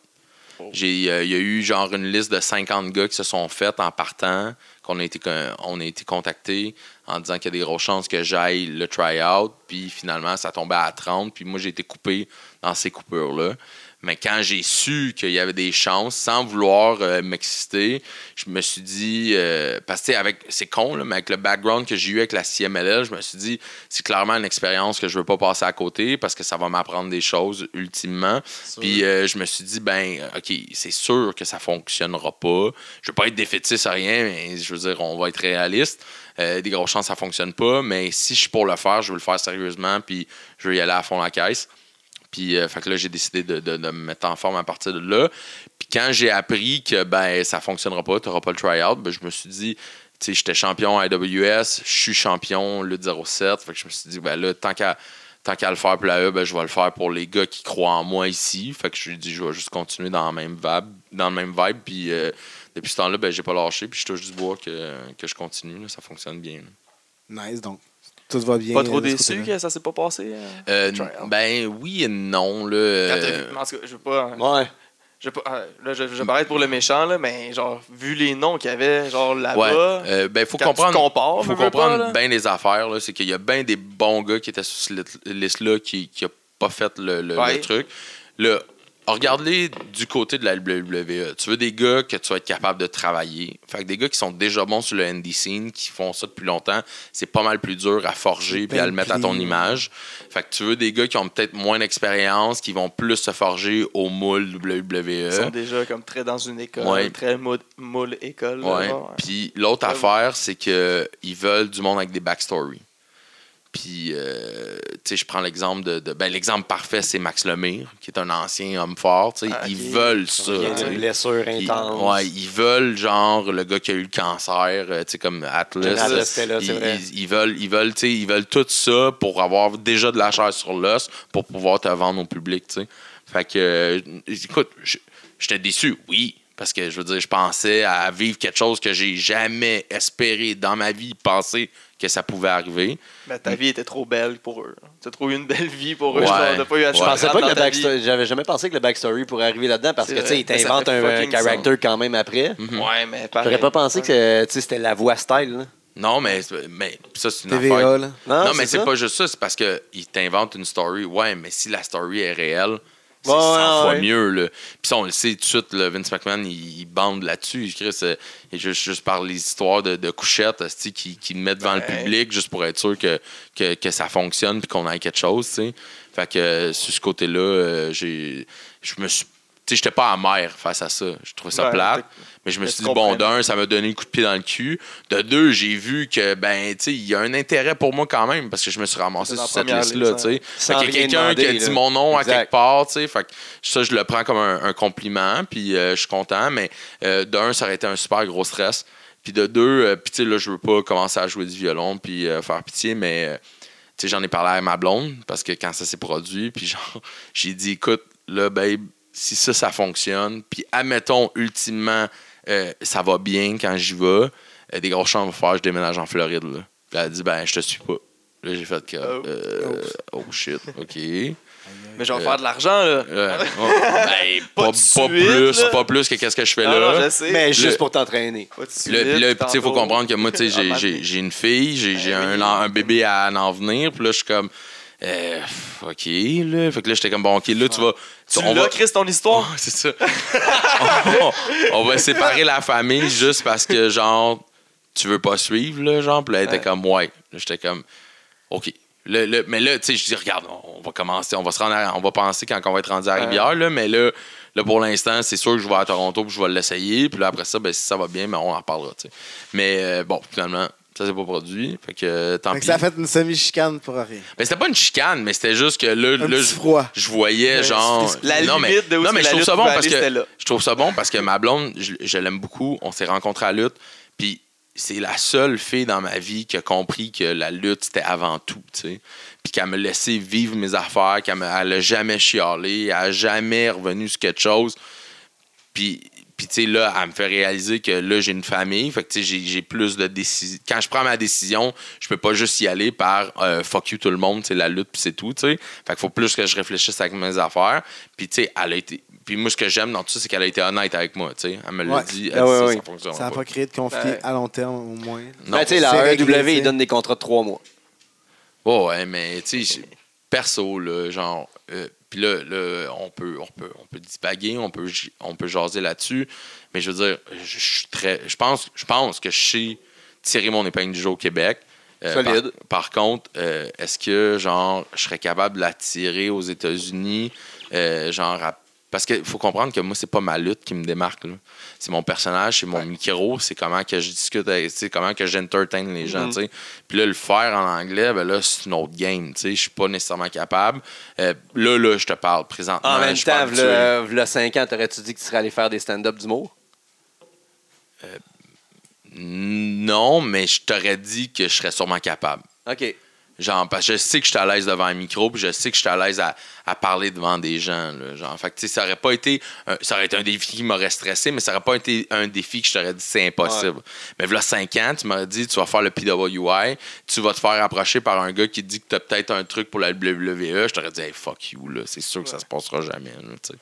Oh. J'ai, euh, Il y a eu genre une liste de 50 gars qui se sont faites en partant, qu'on a été, on a été contactés en disant qu'il y a des grosses chances que j'aille le try-out. Puis finalement, ça tombait à 30. Puis moi, j'ai été coupé dans ces coupures-là. Mais quand j'ai su qu'il y avait des chances, sans vouloir euh, m'exciter, je me suis dit, euh, parce que avec, c'est con, là, mais avec le background que j'ai eu avec la CMLL, je me suis dit, c'est clairement une expérience que je veux pas passer à côté parce que ça va m'apprendre des choses ultimement. Puis euh, je me suis dit, ben, OK, c'est sûr que ça fonctionnera pas. Je veux pas être défaitiste à rien, mais je veux dire, on va être réaliste. Euh, des grosses chances, ça fonctionne pas. Mais si je suis pour le faire, je veux le faire sérieusement, puis je veux y aller à fond la caisse. Puis, euh, fait que là, j'ai décidé de, de- me mettre en forme à partir de là. Puis, quand j'ai appris que ben ça fonctionnera pas, tu n'auras pas le try-out, ben, je me suis dit, tu sais, j'étais champion à AWS, je suis champion le 07. Fait que je me suis dit, ben là, tant qu'à tant le faire pour la E, ben, je vais le faire pour les gars qui croient en moi ici. Fait que je lui ai dit, je vais juste continuer dans, la même vibe, dans le même vibe. Puis, euh, depuis ce temps-là, ben, j'ai pas lâché. Puis, je touche du bois que, que je continue. ça fonctionne bien. Nice, donc. Tout va bien. Pas trop déçu que ça s'est pas passé. euh, Euh, ben oui et non. Là, quand euh, vu- en tout cas, je veux pas. Ouais. Je veux pas euh, là, je, je vais paraître pour le méchant, là, mais genre, vu les noms qu'il y avait, genre ouais. là-bas. Euh, ben, faut quand tu comprendre. compares, faut comprendre bien les affaires. là. C'est qu'il y a bien des bons gars qui étaient sur cette liste-là qui n'ont pas fait le, le- Ouais. le truc. Là, regarde-les du côté de la WWE. Tu veux des gars que tu vas être capable de travailler. Fait que des gars qui sont déjà bons sur le indie scene, qui font ça depuis longtemps, c'est pas mal plus dur à forger puis à le mettre à ton image. Fait que tu veux des gars qui ont peut-être moins d'expérience, qui vont plus se forger au moule WWE. Ils sont déjà comme très dans une école, Ouais. très moule, moule école. Ouais. Puis l'autre Ouais, affaire, c'est que ils veulent du monde avec des backstories. Puis, euh, tu sais, je prends l'exemple de. de- ben, l'exemple parfait, c'est Max Lemire, qui est un ancien homme fort. tu sais. Ah, Ils veulent ça. Il y a une blessure Ils, intense. ouais, ils veulent, genre, le gars qui a eu le cancer, euh, tu sais, comme Atlas. Atlas, là. c'était là, c'est ils, vrai. ils- ils veulent, ils, veulent, tu sais, ils veulent tout ça pour avoir déjà de la chair sur l'os pour pouvoir te vendre au public. tu sais. Fait que, euh, écoute, je- j'étais déçu, oui. Parce que je veux dire, je pensais à vivre quelque chose que j'ai jamais espéré dans ma vie, penser que ça pouvait arriver. Mais ta vie était trop belle pour eux. Tu as trop eu une belle vie pour eux. Ouais. genre, t'as pas eu à Je Je pensais pas que le backstory. J'avais jamais pensé que le backstory pourrait arriver là-dedans parce que tu sais, il t'invente un, character quand même après. Ouais, mais pareil. J'aurais pas pensé que c'était la voix style. là. Non, mais, mais ça, c'est une affaire. TVA, là. Non, mais c'est pas juste ça, c'est parce qu'il t'invente une story. Ouais, mais si la story est réelle, c'est Ouais, 100 ouais, fois ouais. mieux. Là. Puis ça, on le sait tout de suite, là, Vince McMahon, il, il bande là-dessus. Il ce- et juste, juste par les histoires de, de couchettes qui, qui met devant le public, juste pour être sûr que, que, que ça fonctionne puis qu'on ait quelque chose. tu sais. Fait que euh, sur ce côté-là, euh, j'ai je me suis. Tu sais, j'étais pas amer face à ça. Je trouvais ça plate. Mais je me suis dit, bon, d'un, ça m'a donné un coup de pied dans le cul. De deux, j'ai vu que, ben, tu sais, il y a un intérêt pour moi quand même parce que je me suis ramassé sur cette liste-là, liste, tu sais. Fait qu'il y a rien quelqu'un qui a dit là. mon nom à quelque part, tu sais. Fait que ça, je le prends comme un, un compliment, puis euh, je suis content. Mais euh, d'un, ça aurait été un super gros stress. Puis de deux, euh, puis tu sais, là, je veux pas commencer à jouer du violon puis euh, faire pitié, mais, tu sais, j'en ai parlé à ma blonde parce que quand ça s'est produit, puis genre, j'ai dit, écoute, là, babe, si ça, ça fonctionne, puis admettons, ultimement, euh, ça va bien quand j'y vais, euh, des grosses chances de faire, je déménage en Floride, là. Puis elle a dit, ben, je te suis pas. Là, j'ai fait que, Oh. euh, oh shit, OK. Mais je vais Euh, faire de l'argent, là. Euh, ouais. Ben, Pas pas, de pas suite, plus, là. pas plus que qu'est-ce que je fais Non, non, là. je sais. Mais juste Le- pour t'entraîner. Là, tu sais, il faut comprendre que moi, tu sais, Ah, j'ai- man. j'ai une fille, j'ai Ben un, oui. un bébé à en venir, puis là, je suis comme, euh, OK, là. Fait que là, j'étais comme, bon, OK, là, tu vas. Tu on va- Chris, ton histoire? C'est ça. on, on va séparer la famille juste parce que, genre, tu veux pas suivre, là, genre. Puis là, elle était Ouais. comme, ouais. Là, j'étais comme, OK. Là, là, mais là, tu sais, je dis, regarde, on va commencer, on va se rendre à- on va penser quand on va être rendu à Ouais. Rivière, là, mais là, là, pour l'instant, c'est sûr que je vais à Toronto puis je vais l'essayer. Puis là, après ça, ben, si ça va bien, ben, on en reparlera, tu sais. Mais euh, bon, finalement, ça s'est pas produit. Fait que, euh, tant Fait que pis. ça a fait une semi-chicane pour rien. Mais c'était pas une chicane, mais c'était juste que là, Un là, petit je- froid. je voyais Ouais, genre la non, mais, limite de où non, mais je trouve ça bon parce que je trouve ça bon parce que ma blonde je, je l'aime beaucoup on s'est rencontrés à la lutte puis c'est la seule fille dans ma vie qui a compris que la lutte c'était avant tout tu sais puis qu'elle me laissait vivre mes affaires qu'elle me, elle a jamais chialé elle a jamais revenu sur quelque chose puis puis, tu sais, là, elle me fait réaliser que là, j'ai une famille. Fait que, tu sais, j'ai- plus de décisions. Quand je prends ma décision, je peux pas juste y aller par euh, fuck you tout le monde, c'est la lutte, puis c'est tout, tu sais. Fait qu'il faut plus que je réfléchisse avec mes affaires. Puis, tu sais, elle a été. puis moi, ce que j'aime dans tout ça, c'est qu'elle a été honnête avec moi. tu sais. Elle me l'a Ouais. dit. Elle Ah dit ouais, ça, ouais. ça fonctionne Ça n'a pas. créé de conflit Ouais. à long terme, au moins. Non. Ben, tu sais, la AEW, tu sais. il donne des contrats de trois mois. Ouais, ouais, mais tu sais, perso, là, genre. euh, puis là, là, on peut, on peut, on peut divaguer, on peut, on peut jaser là-dessus. Mais je veux dire, je je suis très. Je pense, je pense que je sais tirer mon épingle du jeu au Québec. Euh, Solide. Par, par contre, euh, est-ce que, genre, je serais capable de la tirer aux États-Unis, euh, genre, à- parce qu'il faut comprendre que moi, c'est pas ma lutte qui me démarque. là. C'est mon personnage, c'est mon micro, c'est comment que je discute, avec, comment que j'entertain les gens. Sais. Puis là, le faire en anglais, ben là, c'est une autre game. tu sais. Je suis pas nécessairement capable. Euh, là, là, je te parle présentement. En même temps, v'là v'là 5 ans, t'aurais-tu dit que tu serais allé faire des stand-up d'humour? Non, mais je t'aurais dit que je serais sûrement capable. OK. Genre, parce que je sais que je suis à l'aise devant un micro, puis je sais que je suis à l'aise à, à parler devant des gens. Là, genre, fait que, tu sais, ça aurait pas été, un, ça aurait été un défi qui m'aurait stressé, mais ça aurait pas été un défi que je t'aurais dit c'est impossible. Mais voilà 5 ans, tu m'aurais dit tu vas faire le PWI, tu vas te faire approcher par un gars qui te dit que tu as peut-être un truc pour la WWE. Je t'aurais dit hey, fuck you, là, c'est sûr que ça se passera jamais. là.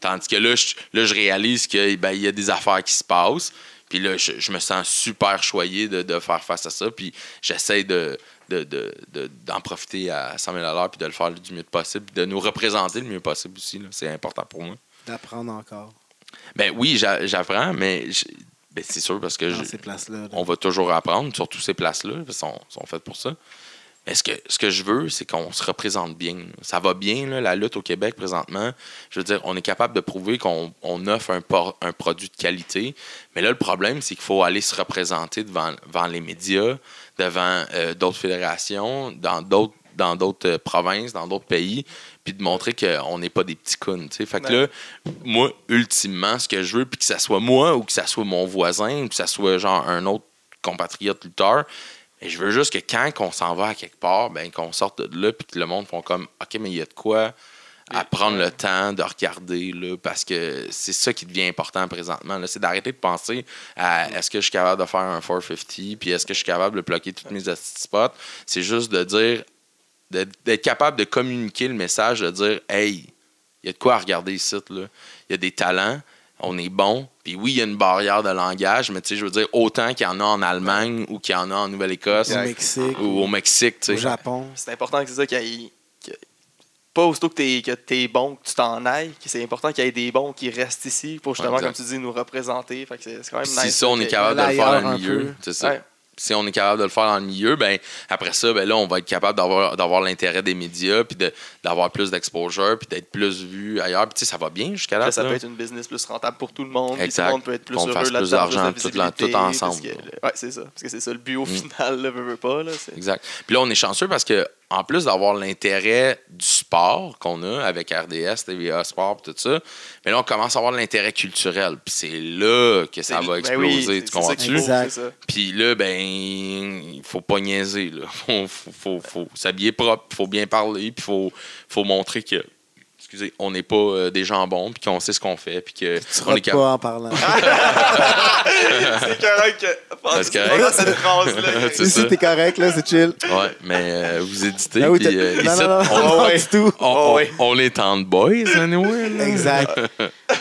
Tandis que là, je, là, je réalise qu'il ben, y a des affaires qui se passent. Puis là, je, je me sens super choyé de, de faire face à ça. Puis j'essaie de, de, de- de- d'en profiter à 100 000 puis de le faire du mieux possible. De nous représenter le mieux possible aussi. C'est important pour moi. D'apprendre encore Ben oui, j'a- j'apprends, mais je- ben, c'est sûr parce que dans je- ces places-là. là. on va toujours apprendre, surtout ces places-là, parce sont, sont faites pour ça. Mais ce que, ce que je veux, c'est qu'on se représente bien. Ça va bien, là, la lutte au Québec présentement. Je veux dire, on est capable de prouver qu'on on offre un, por- un produit de qualité. Mais là, le problème, c'est qu'il faut aller se représenter devant, devant les médias, devant euh, d'autres fédérations, dans d'autres dans d'autres euh, provinces, dans d'autres pays, puis de montrer qu'on n'est pas des petits cons. Fait que Ouais. là, moi, ultimement, ce que je veux, puis que ça soit moi ou que ça soit mon voisin ou que ça soit genre un autre compatriote lutteur, et je veux juste que quand on s'en va à quelque part, ben, qu'on sorte de là, puis que le monde font comme OK, mais il y a de quoi à prendre le temps de regarder, là, parce que c'est ça qui devient important présentement. là. C'est d'arrêter de penser à est-ce que je suis capable de faire un 450, puis est-ce que je suis capable de bloquer tous mes spots? C'est juste de dire, d'être capable de communiquer le message, de dire Hey, il y a de quoi à regarder ici, là. Il y a des talents, on est bon. Puis oui, il y a une barrière de langage, mais tu sais, je veux dire, autant qu'il y en a en Allemagne ou qu'il y en a en Nouvelle-Écosse Au Mexique, ou au Mexique, tu au sais. Japon. C'est important que c'est ça qu'il y ait- que- Pas aussitôt que t'es, que t'es bon, que tu t'en ailles, que c'est important qu'il y ait des bons qui restent ici pour justement, exact. comme tu dis, nous représenter. Fait que c'est, quand même nice. si ça, on est capable de le faire Ailleurs dans le un milieu, peu. c'est ça. Ouais. Si on est capable de le faire dans le milieu, ben après ça, ben là, on va être capable d'avoir, d'avoir l'intérêt des médias, puis de- d'avoir plus d'exposure, puis d'être plus vu ailleurs. Puis ça va bien jusqu'à là. Ça peut être une business plus rentable pour tout le monde. puis Tout Exact. le monde peut être plus heureux fasse plus d'argent, tout tout ensemble, ouais, c'est ça. Parce que c'est ça le but au Mm. final, là, veut, veut pas. Là, Exact. Puis là, on est chanceux parce que en plus d'avoir l'intérêt du sport qu'on a avec RDS, TVA Sport tout ça, mais là, on commence à avoir l'intérêt culturel. Puis c'est là que ça va ben exploser, oui, tu comprends-tu? ça. Puis là, ben, il faut pas niaiser. Là. Faut, faut, faut, faut s'habiller propre, faut bien parler, puis faut, faut montrer que, excusez, on n'est pas euh, des jambons, puis qu'on sait ce qu'on fait, puis que Tu on est pas en parlant. c'est correct que- Pendant cette phrase-là. C'est. Ici, t'es correct, là, c'est chill. Ouais, mais euh, vous éditez, Ah oui, puis euh, non, ici, non, non, on, non, ouais. du tout. on, Oh, ouais. on est en boys, anyway. là. Exact.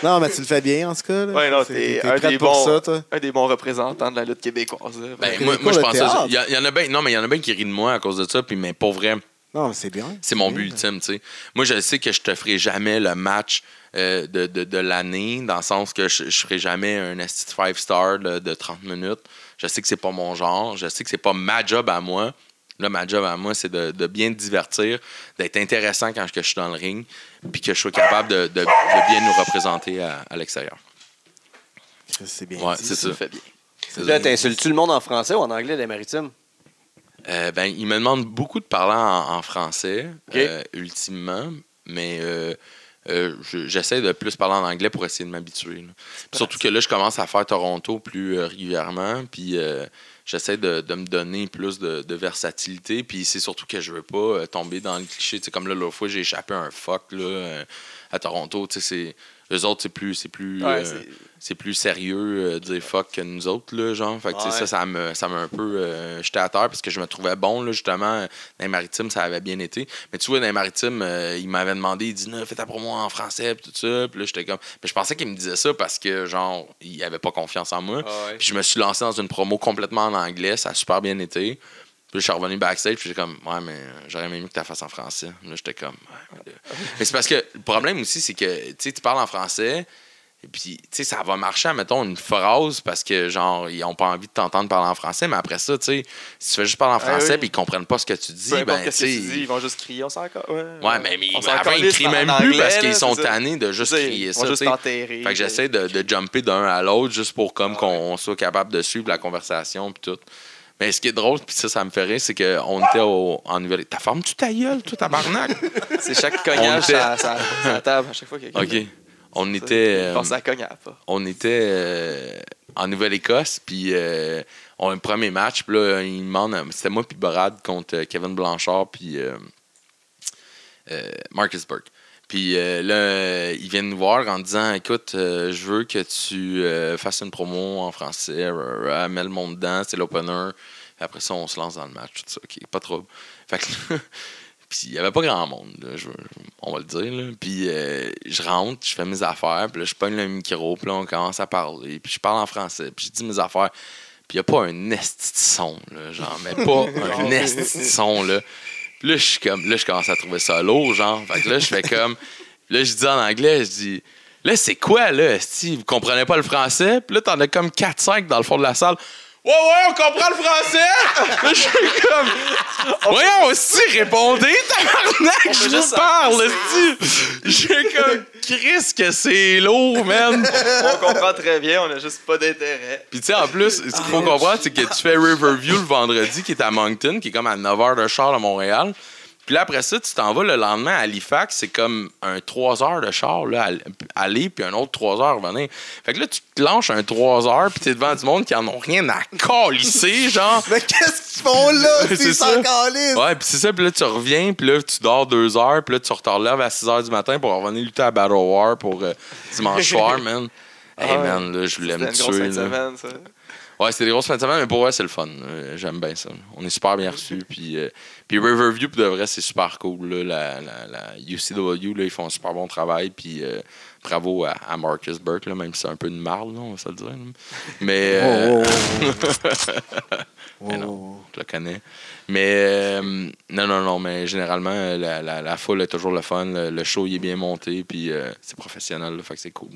Non, mais tu le fais bien, en tout cas. là. Ouais, non, C'est- t'es un des pour bons- ça, toi. Un des bons représentants de la lutte québécoise. là. Ben, moi, je pense. Il y, a- il y en a bien, non, mais il y en a bien qui rient de moi à cause de ça, puis mais pour vrai, Non, c'est bien. c'est mon bien. but ultime, tu sais. Moi, je sais que je te ferai jamais le match euh, de, de, de l'année, dans le sens que je, je ferai jamais un esti 5 star de, de 30 minutes. Je sais que c'est pas mon genre. Je sais que c'est pas ma job à moi. Là, ma job à moi, c'est de, de bien te divertir, d'être intéressant quand je, je suis dans le ring, puis que je sois capable de, de- de bien nous représenter à, à l'extérieur. C'est bien. Ouais, c'est ça. le fais bien. Là, t'insultes-tu le monde en français ou en anglais des maritimes? Euh, ben, il me demande beaucoup de parler en, en français, euh, ultimement, mais euh, je- j'essaie de plus parler en anglais pour essayer de m'habituer. Surtout que là, je commence à faire Toronto plus régulièrement, puis j'essaie de, de me donner plus de, de versatilité, puis c'est surtout que je veux pas tomber dans le cliché. Comme là, l'autre fois, j'ai échappé un fuck là, à Toronto. tu sais, c'est- Eux autres, c'est plus, c'est plus, Ouais, c'est- plus sérieux euh, dire fuck que nous autres, là, genre. Fait que, Ouais. ça, ça me, ça m'a un peu euh, jeté à terre parce que je me trouvais bon, là, justement. Dans les maritimes, ça avait bien été. Mais tu vois, dans les maritimes, euh, il m'avait demandé, il dit, non, fais ta promo en français, puis tout ça. Puis là, j'étais comme. Mais je pensais qu'il me disait ça parce que, genre, il avait pas confiance en moi. Ah ouais. Puis je me suis lancé dans une promo complètement en anglais, ça a super bien été. Puis je suis revenu backstage, puis j'étais comme, ouais, mais j'aurais aimé mieux que tu la fasses en français. Là, j'étais comme, ouais, mais Mais c'est parce que le problème aussi, c'est que, tu sais, tu parles en français, et puis, tu sais, ça va marcher, mettons, une phrase, parce que, genre, ils ont pas envie de t'entendre parler en français, mais après ça, tu sais, si tu fais juste parler en Ah français, oui. puis ils comprennent pas ce que tu dis, Peu ben, tu sais. ils vont juste crier, on s'en. Ouais, Ouais, mais, mais avant, ils crient en même anglais, plus parce qu'ils sont ça. tannés de juste ça, crier ils ça. juste sais. t'enterrer. Fait que j'essaie de, de jumper d'un à l'autre juste pour comme Ah qu'on soit capable de suivre la conversation puis tout. Mais ce qui est drôle, puis ça, ça me fait rire, c'est qu'on était au- en Nouvelle... T'as formé tu ta gueule, toi, tabarnak? C'est chaque cognage à la table à chaque fois qu'il y a quelqu'un. OK. On était... euh, pas. on était euh, en Nouvelle-Écosse, puis euh, on a un premier match, puis là, il demande, c'était moi puis Brad contre Kevin Blanchard, puis Marcus Burke. Puis euh, là, ils viennent nous voir en disant Écoute, euh, je veux que tu euh, fasses une promo en français, mets le monde dedans, c'est l'opener. Après ça, on se lance dans le match, tout ça. OK, pas trop. Fait que là, puis il n'y avait pas grand monde, là, je- on va le dire. Là. Puis euh, je rentre, je fais mes affaires, puis là, je pogne le micro, puis là, on commence à parler. Puis je parle en français, puis je dis mes affaires. Puis il n'y a pas un esti de son, là, genre, mais pas un esti de son, là. Puis là, je suis comme, là, je commence à trouver ça lourd, genre. Fait que là, je fais comme, là, je dis en anglais, je dis, là, c'est quoi, là, esti? Vous comprenez pas le français? Puis là, t'en as comme 4-5 dans le fond de la salle. Ouais, ouais, on comprend le français! Je suis comme, voyons aussi, répondez, tabarnak, je vous parle! Je suis comme, Chris, que c'est lourd, man! On comprend très bien, on n'a juste pas d'intérêt. Puis tu sais, en plus, ce qu'il faut comprendre, c'est que tu fais Riverview le vendredi, qui est à Moncton, qui est comme à 9 h de char à Montréal. Puis là, après ça, tu t'en vas le lendemain à Halifax, c'est comme un 3 heures de char, là, aller, puis un autre 3 heures revenir. Fait que là, tu te lances un 3 heures, puis t'es devant du monde qui en ont rien à calisser, genre. Mais qu'est-ce qu'ils font là? C'est ça. Ouais, puis c'est ça, puis là, tu reviens, puis là, tu dors 2 heures, puis là, tu te relèves à 6 heures du matin pour revenir lutter à Battle War pour euh, dimanche soir, man. Hey, Ah man, là, je voulais me une grosse tuer, là. semaine, ça. Ouais, c'était des grosses fins de semaine, mais pour vrai, c'est le fun. Euh, J'aime bien ça. On est super bien reçus. Puis, euh, puis Riverview, pour de vrai, c'est super cool. Là. La, la, la UCW, là, ils font un super bon travail. Puis euh, bravo à, à Marcus Burke, là, même si c'est un peu une marde, là, on va se le dire. Mais euh, Mais non. je le connais. Mais non, non, non, mais généralement, la, la, la foule est toujours le fun. Le, le show, il est bien monté. Puis c'est professionnel, là, fait que c'est cool.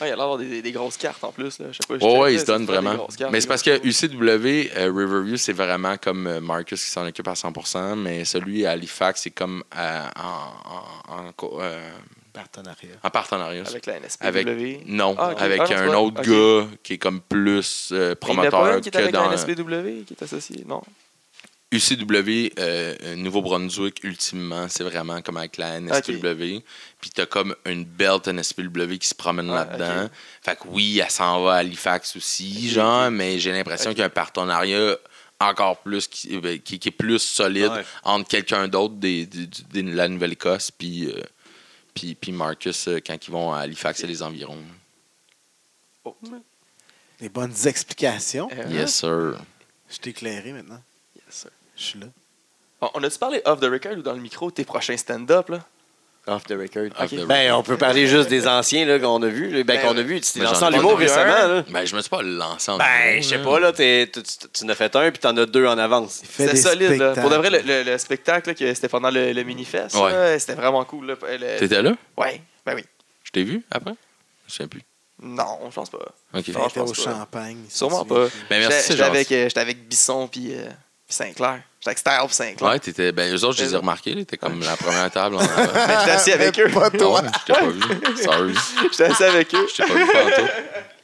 Ouais, il a l'air d'avoir des, des grosses cartes en plus. Là. Je sais pas, je Ouais, il se donne des vraiment. cartes, Mais c'est parce que UCW, euh, Riverview, c'est vraiment comme euh, Marcus qui s'en occupe à 100%, mais celui à Halifax, c'est comme euh, en, en, en co- euh, Partenariat. en partenariat. Avec la NSPW. Avec- Non, Ah, ok. avec Ah, non, un autre gars qui est comme plus euh, Mais il en a pas promoteur un qui est avec dans la NSPW qui est associé, non? UCW, euh, euh, Nouveau-Brunswick, ultimement, c'est vraiment comme avec la NSPW. Puis t'as comme une belt NSPW qui se promène Ah, là-dedans. Fait que oui, elle s'en va à Halifax aussi, genre, mais j'ai l'impression qu'il y a un partenariat encore plus qui, euh, qui- qui est plus solide Ouais. entre quelqu'un d'autre des, des- des- de la Nouvelle-Écosse puis, euh, puis, puis Marcus euh, quand ils vont à Halifax et les environs. Oh. Des bonnes explications. Euh, Yes, sir. Je t'ai éclairé maintenant. Je suis là. On- On a-tu parlé off the record ou dans le micro de tes prochains stand-up? là? Off the record. Off the Ben, on peut parler juste des anciens là, qu'on a vus. Ben, Ben, qu'on a vus. Tu t'es lancé en l'humour vu récemment. Là. Ben, je me suis pas lancé en Ben, je sais pas, là, t'es- tu, tu- tu en as fait un, puis t'en as deux en avance. C'était solide. Là. Pour de vrai, le, le- le spectacle c'était pendant le, le mini-fest, Ouais. là, c'était vraiment cool. Là. Le- T'étais là? Ouais, ben oui. Je t'ai vu après? Je sais plus. Non, je pense pas. OK. Je pense au pas. champagne. Sûrement pas. Ben, merci, J'étais avec, euh, j'étais avec Bisson puis euh, puis Saint-Clair. J'étais avec Style Saint-Clair. Ouais, t'étais. Ben, eux autres, je les ai remarqués, là. T'es comme la première table en avant. Mais j'étais assis avec eux. Pas toi. Ouais, je t'ai pas vu. Sorry. J'étais assis avec eux. Je t'ai pas vu.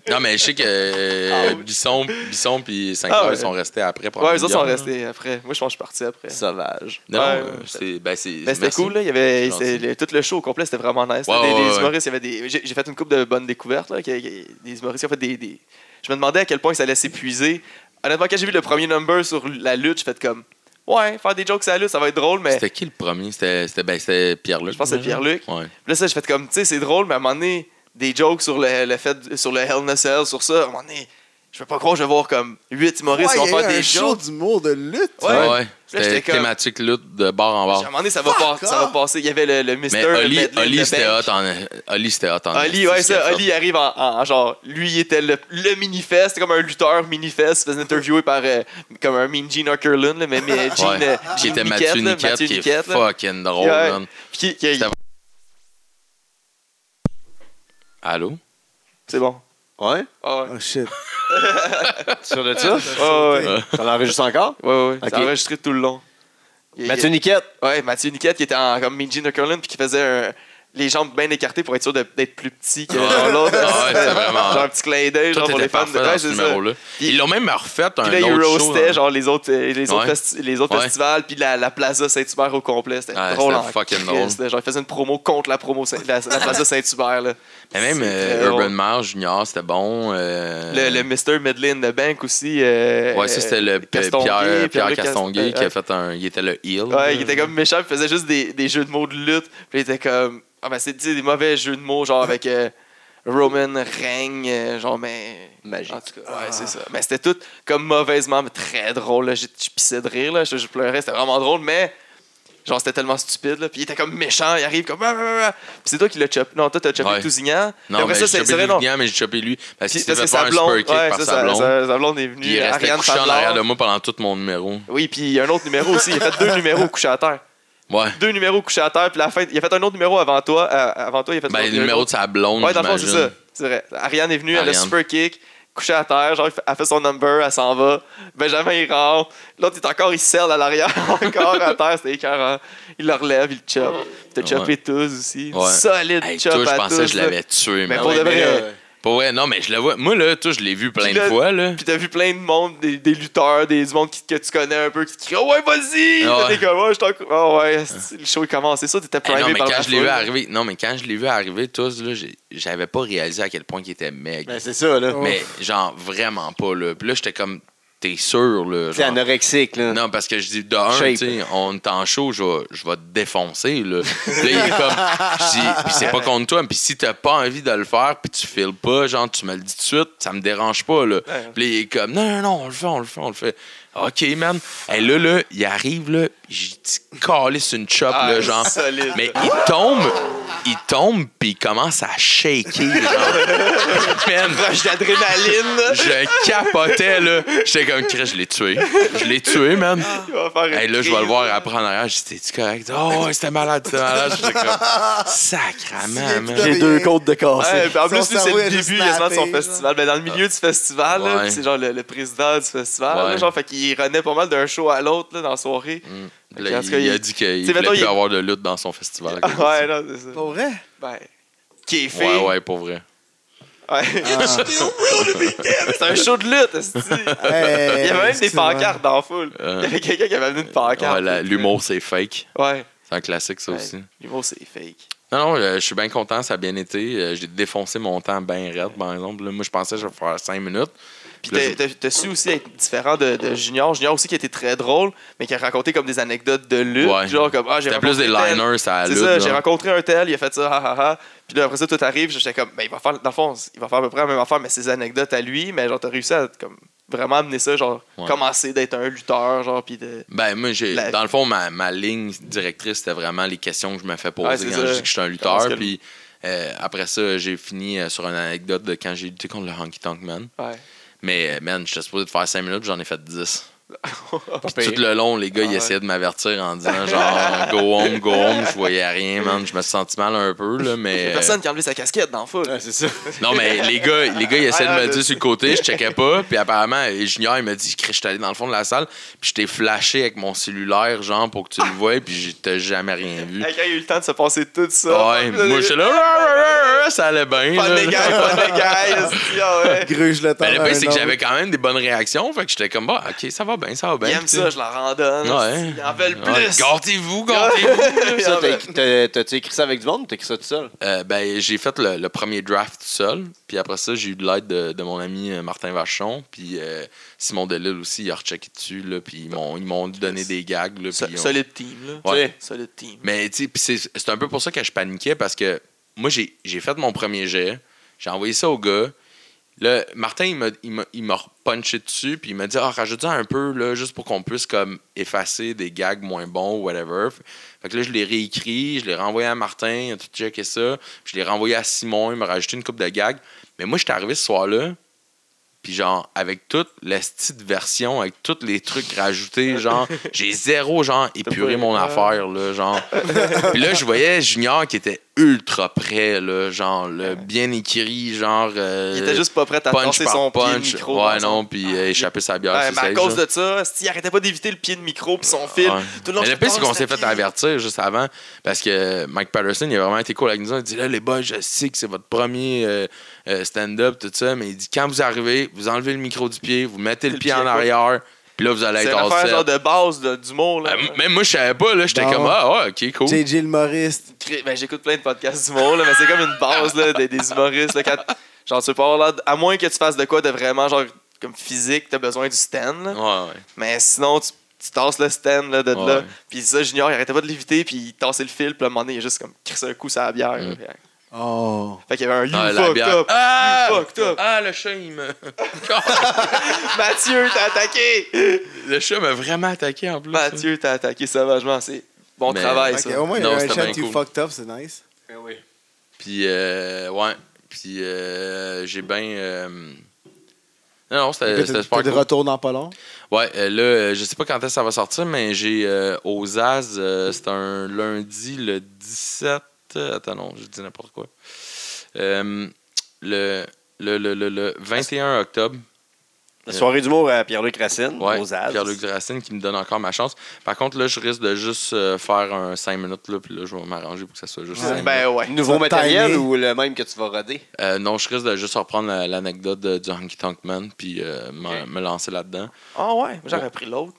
Non, mais je sais que euh, Ah. Bisson, Bisson puis Sinclair Ah ouais. sont restés après. Ouais, eux autres sont restés après. Moi, je pense que je suis parti après. Sauvage. Non, Ouais, euh, c'est. Ben, c'est. Mais c'était cool, là. Il y avait, le- tout le show au complet, c'était vraiment nice. Ouais, des, ouais, des ouais. humoristes, il y avait des. J'ai j'ai fait une coupe de bonnes découvertes, là. qui- des humoristes qui ont fait des, des- Je me demandais à quel point ça allait s'épuiser. Honnêtement, quand j'ai vu le premier number sur la lutte, j'ai fait comme. Ouais, faire des jokes sur la lutte, ça va être drôle, mais. C'était qui le premier? C'était c'était- ben, c'était Pierre-Luc. Je pense que déjà? Pierre-Luc. Ouais. Là, ça, j'ai fait comme, tu sais, c'est drôle, mais à un moment donné, des jokes sur le, le fait, sur le Hell in a Cell, sur ça. À un moment donné, je peux pas croire je vais voir comme 8 humoristes qui Ouais, vont il y a faire des un show jokes. d'humour de lutte. Ouais. Ouais, Là, C'était j'étais comme- thématique lutte de bar en À un bar. moment donné, ça va, pas- ça va passer. Il y avait le, le Mister Mais Oli, Oli c'était hot en. Oli, c'était hot en. Oli, ouais, ça. Oli arrive en, en- en genre. Lui, il était le, le mini-fest. C'était comme un lutteur mini-fest. Faisait interviewer par. euh, comme un mean Gene Okerlund, mais, mais Gene. Ouais. euh, Qui était Niquette, Mathieu là, Niquette, Mathieu qui est fucking drôle, Ouais. man. Qui- qui- C'était- Allô? C'est bon. Ouais? Ah ouais. Oh shit. Sur de ça? Ah ouais. Ça l'enregistre encore? Ouais, ouais, ouais. Ok. Ça a enregistré tout le long. Il- Mathieu Niquette. Ouais, Mathieu Niquette qui était en, comme Mean Gene Okerlund puis qui faisait un- les jambes bien écartées pour être sûr d'être plus petit que genre l'autre. Ah ouais, c'est vraiment- Genre un petit clin d'œil, genre pour les fans. de- Ouais, ce numéro-là. Ils l'ont même refait un Puis là, il autre show. roastait hein. genre les autres, euh, les autres, Ouais. festi- les autres Ouais. festivals, puis la, la Plaza Saint-Hubert au complet. C'était drôle en fucking. Genre, il faisait une promo contre la, promo, Saint- la, la Plaza Saint-Hubert. Mais même euh, Urban. Meyer Junior, c'était bon. euh, Le, le Mr. Medley in the Bank aussi. euh, Ouais, ça, c'était le Pierre, Pierre Castonguay qui a fait un. Il était le heel. Ouais, il était comme méchant, il faisait juste des jeux de mots de lutte. Puis il était comme. Ah ben, c'est des mauvais jeux de mots, genre avec euh, Roman Reign, euh, genre, mais. Magique. En tout cas, ouais, c'est ça. Mais c'était tout comme mauvaisement, mais très drôle. là. Je, je pissais de rire, là. Je, je pleurais, c'était vraiment drôle, mais. Genre, c'était tellement stupide, là. Puis il était comme méchant, il arrive comme. Ah, ah, ah. Puis c'est toi qui l'as chopé. Non, toi, t'as chopé Ouais. Tousignan. Puis Non, après mais ça, j'ai chopé vrai, non. Mais j'ai chopé lui. Parce Puis- qu'il s'est fait que faire sa un blonde, ouais, par ça, sa blonde. sa- sa blonde est Puis venue. il restait Ariane couché en arrière de moi pendant tout mon numéro. Oui, puis il y a un autre numéro aussi. Il a fait deux numéros couchés à terre. Ouais. Deux numéros couchés à terre, puis la fin, il a fait un autre numéro avant toi. euh, avant toi, il a fait Ben, un le autre numéro de sa blonde. Ouais, dans le fond, c'est ça. C'est vrai. Ariane est venue, elle a Ariane. super kick, couchée à terre, genre, elle fait son number, elle s'en va. Benjamin, il rentre. L'autre, il est encore, il se serre à l'arrière, encore à terre, c'était écœurant. Il le relève, il le chope. T'as chopé Ouais. tous aussi. Ouais. Solide Hey, chop toi, je à pensais tous, que je l'avais tué. Mais pour de Ouais, vrai, Pour vrai, non, mais je le vois. Moi, là, toi, je l'ai vu plein Puis de là- fois, là. Puis t'as vu plein de monde, des, des lutteurs, des, du monde qui- que tu connais un peu, qui te crient Oh ouais, vas-y! Ah ouais. T'es comme Oh, je t'en Oh ouais, c'est- le show il commence. C'est ça, t'étais Hey, primé non, mais par quand je l'ai vu foule. arriver, non, mais quand je l'ai vu arriver, tous, là, j'ai- j'avais pas réalisé à quel point il était meg. Ben, c'est ça, là. mais genre, vraiment pas, là. Puis là, j'étais comme, t'es sûr, là. Genre- anorexique, là. Non, parce que je dis, de un, Shape. tu sais, on est en show, je vais, je vais te défoncer, là. Puis là, il est comme, je dis, puis c'est pas contre toi, puis si t'as pas envie de le faire, puis tu files pas, genre, tu me le dis tout de suite, ça me dérange pas, là. Ouais. Puis il est comme, non, non, non, on le fait, on le fait, on le fait. OK, man. Et là, là, il arrive, là, j'ai dit, calisse une chop, Ah, là, genre. solide. Mais il tombe, il tombe, puis il commence à shaker, genre. Man, Rush d'adrénaline, je capotais, là. J'étais comme, Chris, je l'ai tué. Je l'ai tué, man. Il va faire une Hey, là, je vais le voir après en arrière. Dit, t'es correct? Oh, ouais, c'était malade, c'était malade. J'étais comme, sacrament, man. J'ai deux côtes de cassé. Ouais, en plus, c'est le début de son festival. Ben, dans le milieu du festival, Ouais. c'est genre le, le président du festival. là, Ouais. genre, fait qu'il renaît pas mal d'un show à l'autre là, dans la soirée. Mm. Là, il, il- a dit qu'il voulait mettons, plus il- avoir de lutte dans son festival. Ah, ouais, non, c'est ça. Pour vrai? Ben, qui est fait. Ouais, ouais, pour vrai. Ouais. c'est un show de lutte. Hey, Il y avait même des pancartes dans la foule. Euh. Il y avait quelqu'un qui avait amené une pancarte. Ouais, la- L'humour, c'est fake. Ouais. C'est un classique, ça Ouais. aussi. L'humour, c'est fake. Non, non, euh, je suis bien content, ça a bien été. Euh, J'ai défoncé mon temps bien raide, par exemple. Là, moi, je pensais que je vais faire 5 minutes. Puis t'as- su aussi être différent de, de Junior. Junior aussi qui était très drôle, mais qui a raconté comme des anecdotes de lutte. Ouais. Genre comme, ah, j'ai plus des liners, ça C'est ça, j'ai rencontré un tel, il a fait ça, ha ha ha. Puis là, après ça, tout arrive, j'étais comme, ben, il va faire, dans le fond, il va faire à peu près la même affaire, mais ses anecdotes à lui, mais genre, t'as réussi à comme, vraiment amener ça, genre, Ouais. commencer d'être un lutteur, genre, puis de. Ben, moi, j'ai, La- dans le fond, ma, ma ligne directrice, c'était vraiment les questions que je me fais poser Ouais, quand je dis que je suis un lutteur. Puis euh, après ça, j'ai fini euh, sur une anecdote de quand j'ai lutté contre le Honky Tonk Man. Ouais. Mais, euh, man, j'étais supposé de faire 5 minutes, j'en ai fait 10. Puis tout le long, les gars, Ah ils ouais. essayaient de m'avertir en disant genre, go home, go home. Je voyais rien, man. Je me suis senti mal un peu, là, Il y a mais. personne qui a enlevé sa casquette dans foule. Ouais, c'est ça. Non, mais les gars, les gars ils essaient de Ah, me je dire sur le côté, je checkais pas. Puis apparemment, Junior, il m'a dit, je suis allé dans le fond de la salle, puis je t'ai flashé avec mon cellulaire, genre, pour que tu le vois, puis je t'ai jamais rien vu. Hey, Quand il a eu le temps de se passer tout ça. Ouais, moi, j'étais là, ça allait bien. Pas de gars, pas de ah ouais. Gruge le temps. Ben, le pire, c'est que j'avais quand même des bonnes réactions, fait que j'étais comme, bah, ok, ça va bien, ça va bien. Ça, je leur en donne. Ouais. Ils en veulent Ouais, plus. Gâtez-vous, gâtez-vous. Ça, Ah, ben. t'as- T'as-tu écrit ça avec du monde ou t'as écrit ça tout seul? Euh, ben, j'ai fait le, le premier draft tout seul. Puis après ça, j'ai eu de l'aide de, de mon ami euh, Martin Vachon. Puis euh, Simon Delille aussi, il a rechecké dessus. Là, puis ils m'ont, ils m'ont donné des gags. Là, So- Solide team, là. Ouais. Solide team. Mais tu sais, puis c'est, c'est un peu pour ça que je paniquais parce que moi, j'ai, j'ai fait mon premier jet. J'ai envoyé ça au gars. Là, Martin, il m'a, punché dessus, puis il m'a dit Ah, rajoute-en un peu, là, juste pour qu'on puisse comme effacer des gags moins bons ou whatever. Fait que là, je l'ai réécrit, je l'ai renvoyé à Martin, il a tout checké ça, je l'ai renvoyé à Simon, il m'a rajouté une coupe de gags. Mais moi, j'étais arrivé ce soir-là, puis genre, avec toute la petite version, avec tous les trucs rajoutés, genre, j'ai zéro, genre, épuré mon affaire, là, genre. Puis là, je voyais Junior qui était ultra prêt, là, genre, le bien écrit, genre. euh, Il était juste pas prêt à punch par son pied de punch. micro. Ouais, dans son- non, puis euh, échapper sa bière. Ouais, mais à cause de ça, il arrêtait pas d'éviter le pied de micro puis son fil. Ouais. Tout le long, Mais je le pire, c'est qu'on s'est fait avertir juste avant parce que Mike Patterson, il a vraiment été cool avec nous. Il dit là, les boys, je sais que c'est votre premier euh, euh, stand-up, tout ça, mais il dit quand vous arrivez, vous enlevez le micro du pied, vous mettez le Le pied pied en arrière, puis là, vous allez C'est être affaire set. genre de base de- d'humour. là. Euh, Même moi, je savais pas, là, j'étais comme ah, ouais, ok, cool. JJ l'humoriste. Ben, j'écoute plein de podcasts d'humour, là, mais c'est comme une base là, des, des humoristes. Là, quand, genre, tu peux pas avoir l'air de- À moins que tu fasses de quoi de vraiment genre comme physique, t'as besoin du stand. là. Ouais, ouais. Mais sinon, tu, tu tasses le stand là, de Ouais. là. Puis ça, Junior, il arrêtait pas de l'éviter, puis il tassait le fil, puis à un moment donné, il a juste comme crissé un coup sur la bière. Mm. là. Oh. Fait qu'il y avait un You Ah, la fucked up. Ah! You fucked up. Ah, le chat, il me. Mathieu, t'as attaqué. le chat m'a vraiment attaqué en plus. Mathieu, t'as attaqué sauvagement. C'est bon Mais- travail, ça. au moins, il y Non, a un chat you cool. fucked up, c'est nice. Puis, euh, ouais. Puis, euh, j'ai bien. euh, Non, non, c'était super de cool. retour dans pas long. Ouais, euh, là, euh, je sais pas quand est-ce que ça va sortir, mais j'ai euh, aux As, euh, c'est un lundi le 17. Euh, Attends, non, je dis n'importe quoi. Euh, le, le, le, le, le 21 octobre. La soirée d'humour à Pierre-Luc Racine, Ouais, aux. Pierre-Luc Racine qui me donne encore ma chance. Par contre, là, je risque de juste euh, faire un 5 minutes, là, puis là, je vais m'arranger pour que ça soit juste Ouais. 5 minutes. Ben ouais. Nouveau matériel ou le même que tu vas roder? Euh, non, je risque de juste reprendre la- l'anecdote du Honky Tonk Man, puis euh, me- lancer là-dedans. Ah ouais, moi, j'aurais pris l'autre.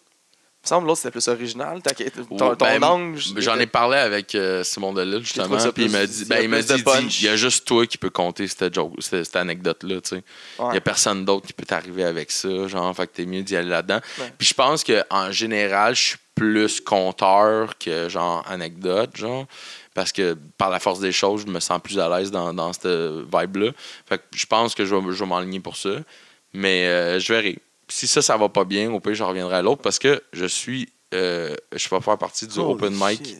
Me semble l'autre c'était plus original. T'as- Ton, ton Ben. J'en ai parlé avec euh, Simon Delille, justement, puis il m'a dit, il y a ben, il m'a dit, il y a juste toi qui peux compter cette, joke, cette, cette anecdote-là. Il Ouais. y a personne d'autre qui peut t'arriver avec ça, genre, fait que t'es mieux d'y aller là-dedans. Ouais. Puis je pense qu'en général, je suis plus conteur que, genre, anecdote, genre, parce que par la force des choses, je me sens plus à l'aise dans, dans cette vibe-là. Fait que je pense que je vais, je vais m'enligner pour ça, mais euh, je verrai. Si ça, ça va pas bien, au pire, je reviendrai à l'autre, parce que je suis... euh, je vais faire partie du Holy open mic shit.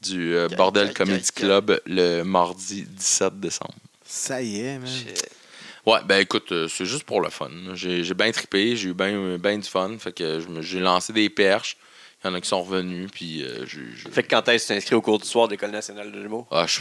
du euh, Bordel Comedy Club le mardi 17 décembre. Ça y est, man. Shit. Ouais, ben écoute, euh, c'est juste pour le fun. J'ai bien trippé, j'ai eu bien ben du fun. Fait que j'ai lancé des perches. Il y en a qui sont revenus, puis euh, Fait que quand est-ce que tu t'inscris au cours du soir de l'École nationale de l'humour? Ah, je-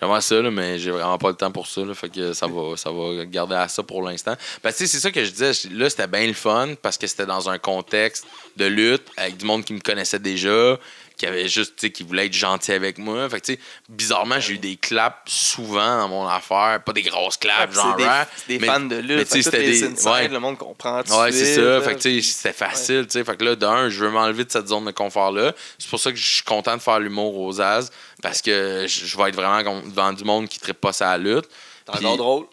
J'aimerais ça, là, mais j'ai vraiment pas le temps pour ça. Là, fait que ça va, ça va garder à ça pour l'instant. Ben, c'est ça que je disais. Là, c'était bien le fun parce que c'était dans un contexte de lutte avec du monde qui me connaissait déjà, qui avait juste, tu sais, qui voulait être gentil avec moi. Fait que, tu sais, bizarrement, j'ai eu des claps souvent dans mon affaire. Pas des grosses claps, genre des, c'est des mais- fans de lutte. c'était des- insides, ouais. le monde comprend tout Ouais, c'est ça. Fait que, tu sais, c'était facile, tu sais. Fait que là, d'un, je veux m'enlever de cette zone de confort-là. C'est pour ça que je suis content de faire l'humour aux As, parce que je vais être vraiment devant du monde qui ne pas ça à la lutte. Puis- encore drôle?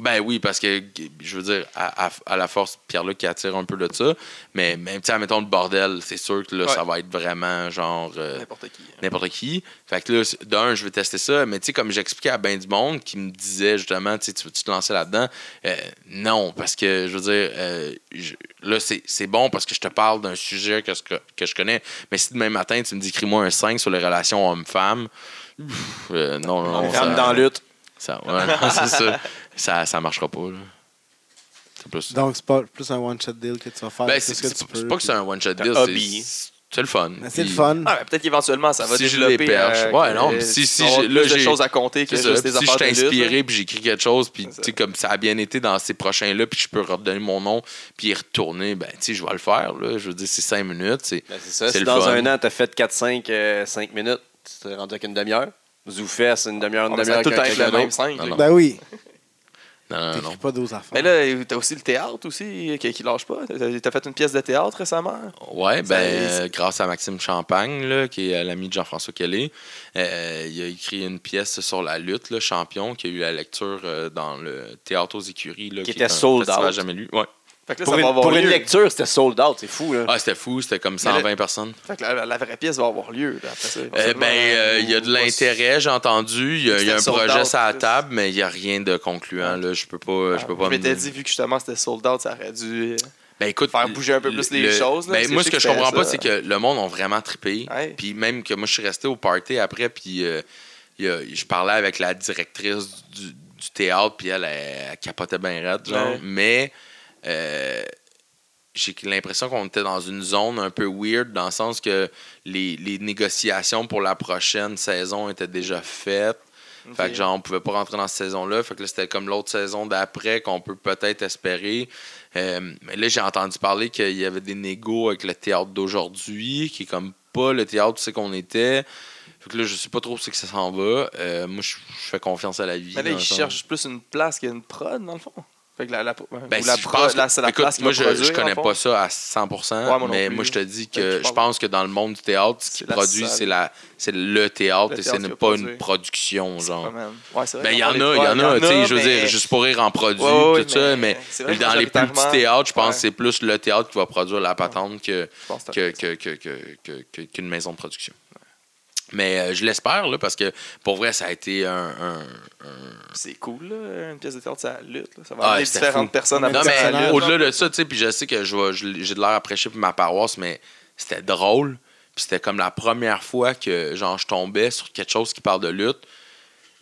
Ben oui, parce que, je veux dire, à, à- à la force, Pierre-Luc qui attire un peu de ça. Mais même, tu sais, mettons le bordel, c'est sûr que là, Ouais. ça va être vraiment genre. euh, N'importe qui. n'importe qui. Fait que là, d'un, je veux tester ça. Mais tu sais, comme j'expliquais à ben du monde qui me disait justement, tu sais, tu te lancer là-dedans? Euh, non, parce que je veux dire, euh, je- là, c'est bon parce que je te parle d'un sujet que, que, que je connais. Mais si demain matin, tu me dis, écris-moi un 5 sur les relations euh, non, non, non. Femme dans lutte. ça, ouais, c'est ça. Ça, ça marchera pas, là. C'est plus. Donc, c'est pas plus un one-shot deal que tu vas faire. Ben, c'est ce que c'est tu pas c'est que c'est un one-shot deal. hobby. c'est- C'est le fun. Ben, C'est le Puis- fun. Ah, peut-être qu'éventuellement, ça va Si je développer. les perche. euh, Ouais, non, mais si- si j'ai- là, plus de j'ai- choses à compter que C'est juste des Puis si je affaires là. inspiré puis j'écris quelque chose puis C'est tu comme ça a bien été dans ces prochains là puis je peux redonner mon nom puis y retourner ben tu sais je vais le faire là je veux dire c'est cinq minutes c'est Ben, c'est ça. C'est Si le dans fun. un an, t'as fait 4-5 5 minutes, tu t'es rendu avec une demi-heure. Zoufès, c'est une demi-heure, une va demi-heure. tout le temps avec être le même d'autre. 5. Non, non. Ben oui. Non non pas d'autres affaires. Mais là, t'as aussi le théâtre aussi, qui, qui lâche pas? T'as fait une pièce de théâtre récemment? ouais ben euh, grâce à Maxime Champagne là qui est euh, l'ami de Jean-François Kelly euh, il a écrit une pièce sur la lutte le champion qui a eu la lecture euh, dans le théâtre aux écuries là, Qui est était un sold out. jamais lu ouais Fait que là, Pour, ça une, va avoir pour une lecture, c'était sold out, c'est fou, là. Ah, c'était fou, c'était comme Mais 120 personnes. Fait que la, vraie pièce va avoir lieu. là, après ça. Euh, ben, euh, il y a de l'intérêt, j'ai entendu. Il y a, il y a un projet sur la table, mais il n'y a rien de concluant. Là. Je peux pas, je peux pas je m'étais dit, vu que justement c'était sold out, ça aurait dû. Ben, écoute, faire bouger un peu plus les le- choses, là, ben, moi, ce que je comprends pas, c'est que le monde a vraiment trippé. Puis même que moi, je suis resté au party après, puis euh, je parlais avec la directrice du, du théâtre, puis elle, elle, elle capotait bien raide, genre. Ouais. Mais euh, j'ai l'impression qu'on était dans une zone un peu weird, dans le sens que les, les négociations pour la prochaine saison étaient déjà faites. Fait que genre, on pouvait pas rentrer dans cette saison-là. Fait que là, c'était comme l'autre saison d'après qu'on peut peut-être espérer. Euh, mais là, j'ai entendu parler qu'il y avait des négos avec le théâtre d'aujourd'hui, qui est comme pas le théâtre où c'est qu'on était. Fait que là, je sais pas trop où c'est que ça s'en va. Euh, moi, je fais confiance à la vie. Mais là, ils cherchent plus une place qu'une prod, dans le fond. Fait que la, la, Ben, ou la, si pro- la- c'est la écoute, place moi, je, produire, je connais pas ça à 100%, Ouais, moi non mais plus. moi, je te dis que je pense- que dans le monde du théâtre, ce qui produit, c'est la c'est le théâtre Le et théâtre qui va pas une production, genre. Ouais, vrai Ben, il y en a, il y en a, tu sais, je veux mais- dire, juste pour rire en produit, Ouais, tout ça, mais que dans les plus petits théâtres, je pense que c'est plus le théâtre qui va produire la patente qu'une maison de production. Mais euh, je l'espère, là, parce que pour vrai, ça a été un. un- un- C'est cool, là, une pièce de théâtre, ça lutte. Là. Ça va Ah, amener différentes fou. personnes à Non, mais au-delà de ça, tu sais, puis je sais que je vais- je- j'ai de l'air à prêcher pour ma paroisse, mais c'était drôle. Puis c'était comme la première fois que, genre, je tombais sur quelque chose qui parle de lutte,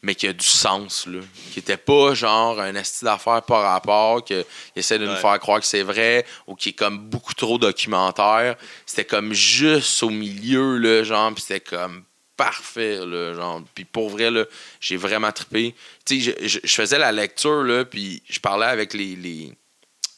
mais qui a du sens, là. Qui était pas, genre, un esti d'affaires par rapport, qu'il essaie de nous faire croire que c'est vrai, ou qui est comme beaucoup trop documentaire. C'était comme juste au milieu, là, genre, puis c'était comme parfait, là, genre. Puis pour vrai, là, j'ai vraiment trippé. Tu sais, je, faisais la lecture, là, puis je parlais avec les, les,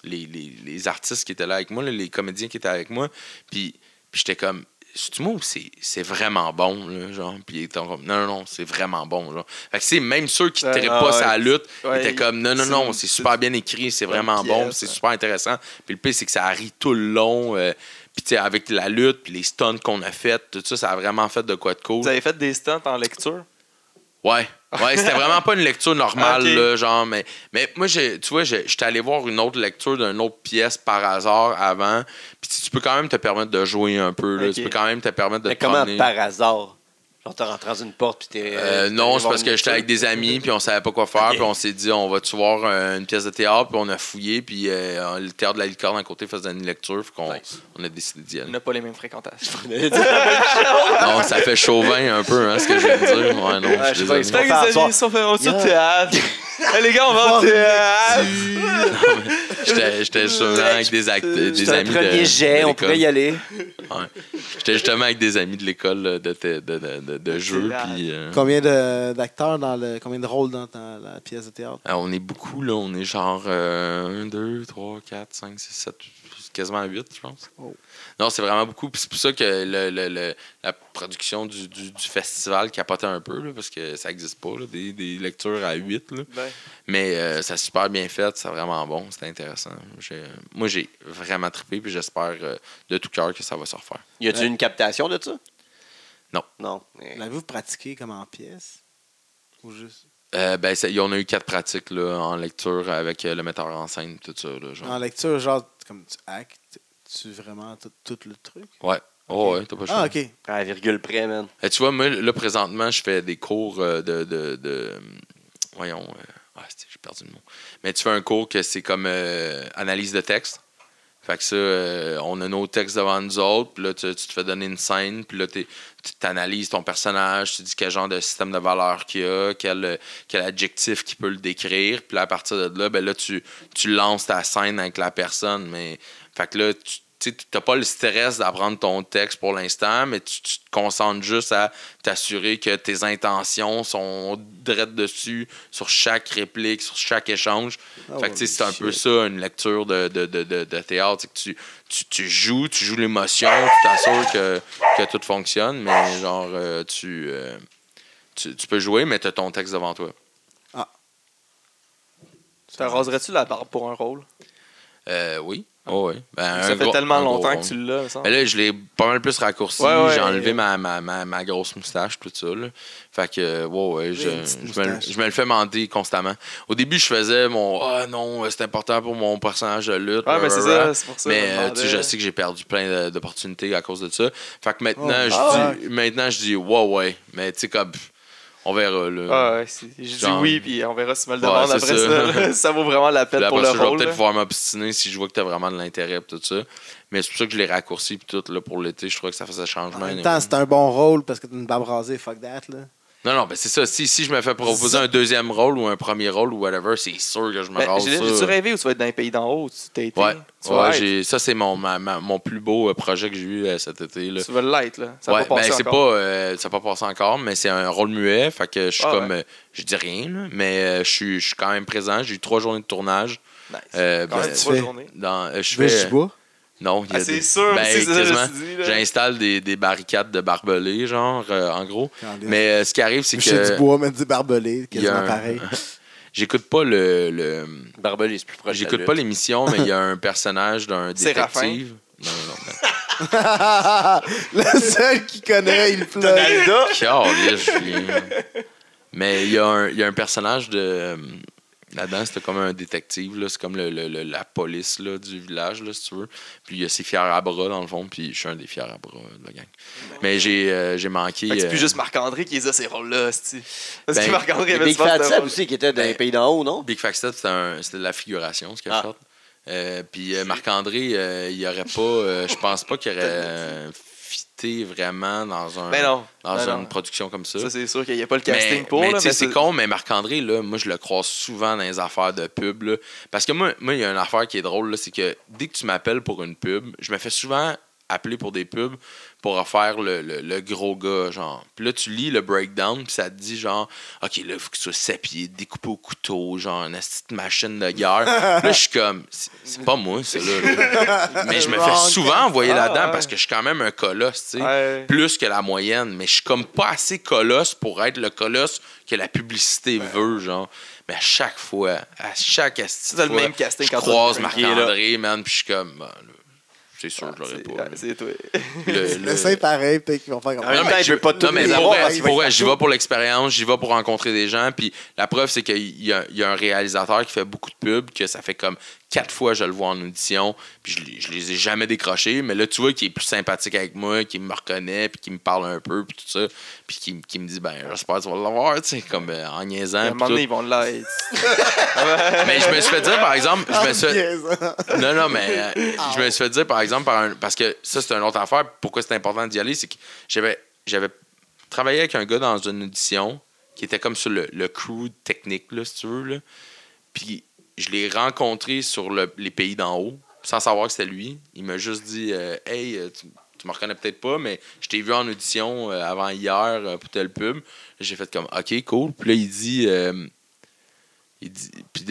les, les- les artistes qui étaient là avec moi, là, les comédiens qui étaient avec moi, puis, puis j'étais comme, c'est moi c'est c'est vraiment bon, là, genre, puis ils étaient comme, non, non, non, c'est vraiment bon, genre. Fait que c'est même ceux qui ne Ouais, trippent ah pas ouais. sa lutte, Ouais, étaient comme, non, non, non, c'est super bien écrit, c'est vraiment bon, c'est super intéressant. Puis le pire, c'est que ça rit tout le long, euh, puis tu sais, avec la lutte, puis les stunts qu'on a fait, tout ça, ça a vraiment fait de quoi de cool. Vous avez fait des stunts en lecture? Ouais. Ouais, c'était vraiment pas une lecture normale, là, genre, mais, mais moi, j'ai- tu vois, j'étais allé voir une autre lecture d'une autre pièce par hasard avant, puis tu peux quand même te permettre de jouer un peu, là, tu peux quand même te permettre de Mais te comment promener. par hasard? Genre, t'es rentré dans une porte, puis t'es. Euh, non, c'est parce que j'étais avec des amis, puis on savait pas quoi faire, puis on s'est dit, on va-tu voir euh, une pièce de théâtre, puis on a fouillé, puis euh, le théâtre de la licorne à côté faisait une lecture, puis qu'on Nice. on a décidé d'y On aller. n'a pas les mêmes fréquentations. non, ça fait chauvin un peu, hein, ce que je viens de dire. Ouais, non, Ouais, je suis pas, désolé. sont fait on Yeah. au théâtre. Hey, les gars, on va au théâtre. J'étais j'étais justement avec des, act- des C'était un amis de premier jet, de on pouvait y aller. Ouais. J'étais justement avec des amis de l'école de, de, de, de, de jeu. euh, Combien de- d'acteurs dans le. Combien de rôles dans, dans la pièce de théâtre? ah, on est beaucoup, là. On est genre 1, 2, 3, 4, 5, 6, 7, quasiment 8, je pense. Oh. Non, c'est vraiment beaucoup. Puis c'est pour ça que le, le- le- la production du, du, du festival capotait un peu, là, parce que ça n'existe pas, là, des, des lectures à 8. Là. Ben, Mais euh, ça super bien fait, c'est vraiment bon, c'était intéressant. J'ai- Moi, j'ai vraiment trippé, puis j'espère euh, de tout cœur que ça va se refaire. Y Ouais. une captation de ça? Non. Non. Mais- L'avez-vous pratiqué comme en pièce? Ou juste? Euh, ben, ça- on a eu quatre pratiques là, en lecture avec euh, le metteur en scène, tout ça. Là, genre. En lecture, genre, comme tu actes, tu vraiment tout, le truc? Ouais. Oh, ouais, t'as pas le choix. Ah, ok. À la virgule près, man. Euh, tu vois, moi, là, présentement, je fais des cours euh, de. de, de- voyons. euh, ah, j'ai perdu le mot. Mais tu fais un cours que c'est comme euh, analyse de texte. Fait que ça, euh, on a nos textes devant nous autres, puis là, tu, tu te fais donner une scène, puis là, tu t'analyses ton personnage, tu dis quel genre de système de valeur qu'il a, quel, quel adjectif qui peut le décrire, puis là, à partir de là, ben là, tu, tu lances ta scène avec la personne, mais fait que là, tu tu n'as pas le stress d'apprendre ton texte pour l'instant, mais tu, tu te concentres juste à t'assurer que tes intentions sont drettes dessus sur chaque réplique, sur chaque échange. Ah fait que, c'est un peu ça, une lecture de, de, de, de, de théâtre. c'est que tu, tu, tu joues, tu joues l'émotion, tu t'assures que, que tout fonctionne, mais genre, euh, tu, euh, tu, tu peux jouer, mais tu as ton texte devant toi. te raserais-tu la barbe pour un rôle? Euh, oui. Oh. Ben, Ça fait gros- tellement longtemps que tu l'as. Mais là, je l'ai pas mal plus raccourci. Ouais, ouais. J'ai enlevé ma, ma, ma, ma grosse moustache, tout ça. Là. Fait que, ouais, ouais, je, je me, le- moustache. je me le fais mentir constamment. Au début, je faisais mon Ah non, c'est important pour mon personnage de lutte. Ouais, mais c'est blablabla. ça, c'est pour ça. Mais euh, tu sais, je sais que j'ai perdu plein d'opportunités à cause de ça. Fait que maintenant, Oh, je ah dis, maintenant, je dis, ouais, ouais. Mais tu sais, comme, pff, on verra. Là. Ah ouais, dit Genre- oui, puis on verra si tu me le Ouais, c'est après ça. ça. ça vaut vraiment la peine pour le ça, je vais rôle. peut-être pouvoir m'obstiner si je vois que tu as vraiment de l'intérêt et tout ça. Mais c'est pour ça que je l'ai raccourci puis tout là, pour l'été. Je trouvais que ça faisait En changement. même temps, c'est un bon rôle parce que t'as une barbe rasée, fuck that, là. Non, non, ben c'est ça. Si, si je me fais proposer un deuxième rôle ou un premier rôle ou whatever, c'est sûr que je me Ben, rase j'ai- ça. J'ai-tu rêvé ou tu vas être dans les pays d'en haut? Tu été? Ouais, ouais ça c'est mon, ma- ma- mon plus beau euh, projet que j'ai eu euh, cet été. Là. Tu vas l'être, là. Ça va ouais, pas passer ben c'est pas, encore. euh, ça n'a pas passé encore, mais c'est un rôle muet. Fait que je suis Ah, comme, ouais. euh, je dis rien, là, mais euh, je suis je suis quand même présent. J'ai eu trois journées de tournage. Nice. euh, Quand ben, même, tu trois fais? journées. Dans, euh, je veux fais? Non, il y a Ah, c'est des- sûr, ben, c'est quasiment. J'installe des, des barricades de barbelés, genre, euh, en gros. Mais euh, ce qui arrive, c'est du que bois, mettre du barbelé, il y a quasiment un- pareil. j'écoute pas le- le Barbelé, c'est plus proche. J'écoute pas l'émission, mais il y a un personnage d'un détective. Non, non, non. le seul qui connaît, il pleure. Mais il y, a un- il y a un personnage de. Là-dedans, c'était comme un détective. là. C'est comme le, le- le- la police là, du village, là, si tu veux. Puis il y a ses fiers à bras, dans le fond. Puis je suis un des fiers à bras de la gang. Mais j'ai euh, j'ai manqué. Fait que c'est plus euh, juste Marc-André qui les a ces rôles-là. Parce que Ben, Marc-André avait Big Fat aussi, qui était dans les Ben, pays d'en haut, non? Big Fat Step, c'était un- c'était de la figuration, ce qu'il a Ah. fait. Euh, puis euh, Marc-André, euh, il aurait pas. euh, je pense pas qu'il aurait vraiment dans, un, Ben non. dans ben une non. production comme ça. Ça, c'est sûr qu'il n'y a pas le casting mais, pour. mais c'est con, mais Marc-André, là, moi, je le croise souvent dans les affaires de pub. là. Parce que moi, moi, il y a une affaire qui est drôle, c'est que dès que tu m'appelles pour une pub, je me fais souvent appeler pour des pubs pour refaire le, le- le gros gars, genre. Puis là, tu lis le breakdown, puis ça te dit, genre, OK, là, il faut que tu sois sept pieds, découpé au couteau, genre, une petite machine de guerre. là, je suis comme, c'est c'est pas moi, ça, là. là. Mais je me fais souvent envoyer Ah, là-dedans ouais. parce que je suis quand même un colosse, tu sais Ouais. plus que la moyenne, mais je suis comme pas assez colosse pour être le colosse que la publicité veut, genre. Mais à chaque fois, à chaque de C'est le fois, même casting je quand croise Marc-André, man, puis je suis comme, là, c'est sûr, Ah, je l'aurais c'est- pas. C'est toi. Le- le- pareil, peut-être qu'ils vont faire comme Non, temps, mais je- veut pas Non, tout mais pour vrai, j'y vais pour l'expérience, j'y vais pour rencontrer des gens, puis la preuve, c'est qu'il y a, il y a un réalisateur qui fait beaucoup de pubs, que ça fait comme quatre fois je le vois en audition, puis je, les- je les ai jamais décrochés, mais là, tu vois qu'il est plus sympathique avec moi, qu'il me reconnaît, puis qu'il me parle un peu, puis tout ça, puis qu'il me dit, ben, j'espère que tu vas l'avoir, tu sais, comme euh, en À niaisant. un puis moment donné, ils vont l'être. Mais je me suis fait dire, par exemple, je me suis fait- non, non, mais euh, je me suis fait dire, par exemple, par un- parce que ça, c'est une autre affaire. Pourquoi c'est important d'y aller, c'est que j'avais, j'avais travaillé avec un gars dans une audition qui était comme sur le, le crew technique, là, si tu veux. Là. Puis je l'ai rencontré sur le- les pays d'en haut, sans savoir que c'était lui. Il m'a juste dit euh, Hey, euh, tu, tu me reconnais peut-être pas, mais je t'ai vu en audition euh, avant hier pour telle pub. J'ai fait comme OK, cool. Puis là, il dit. il dit puis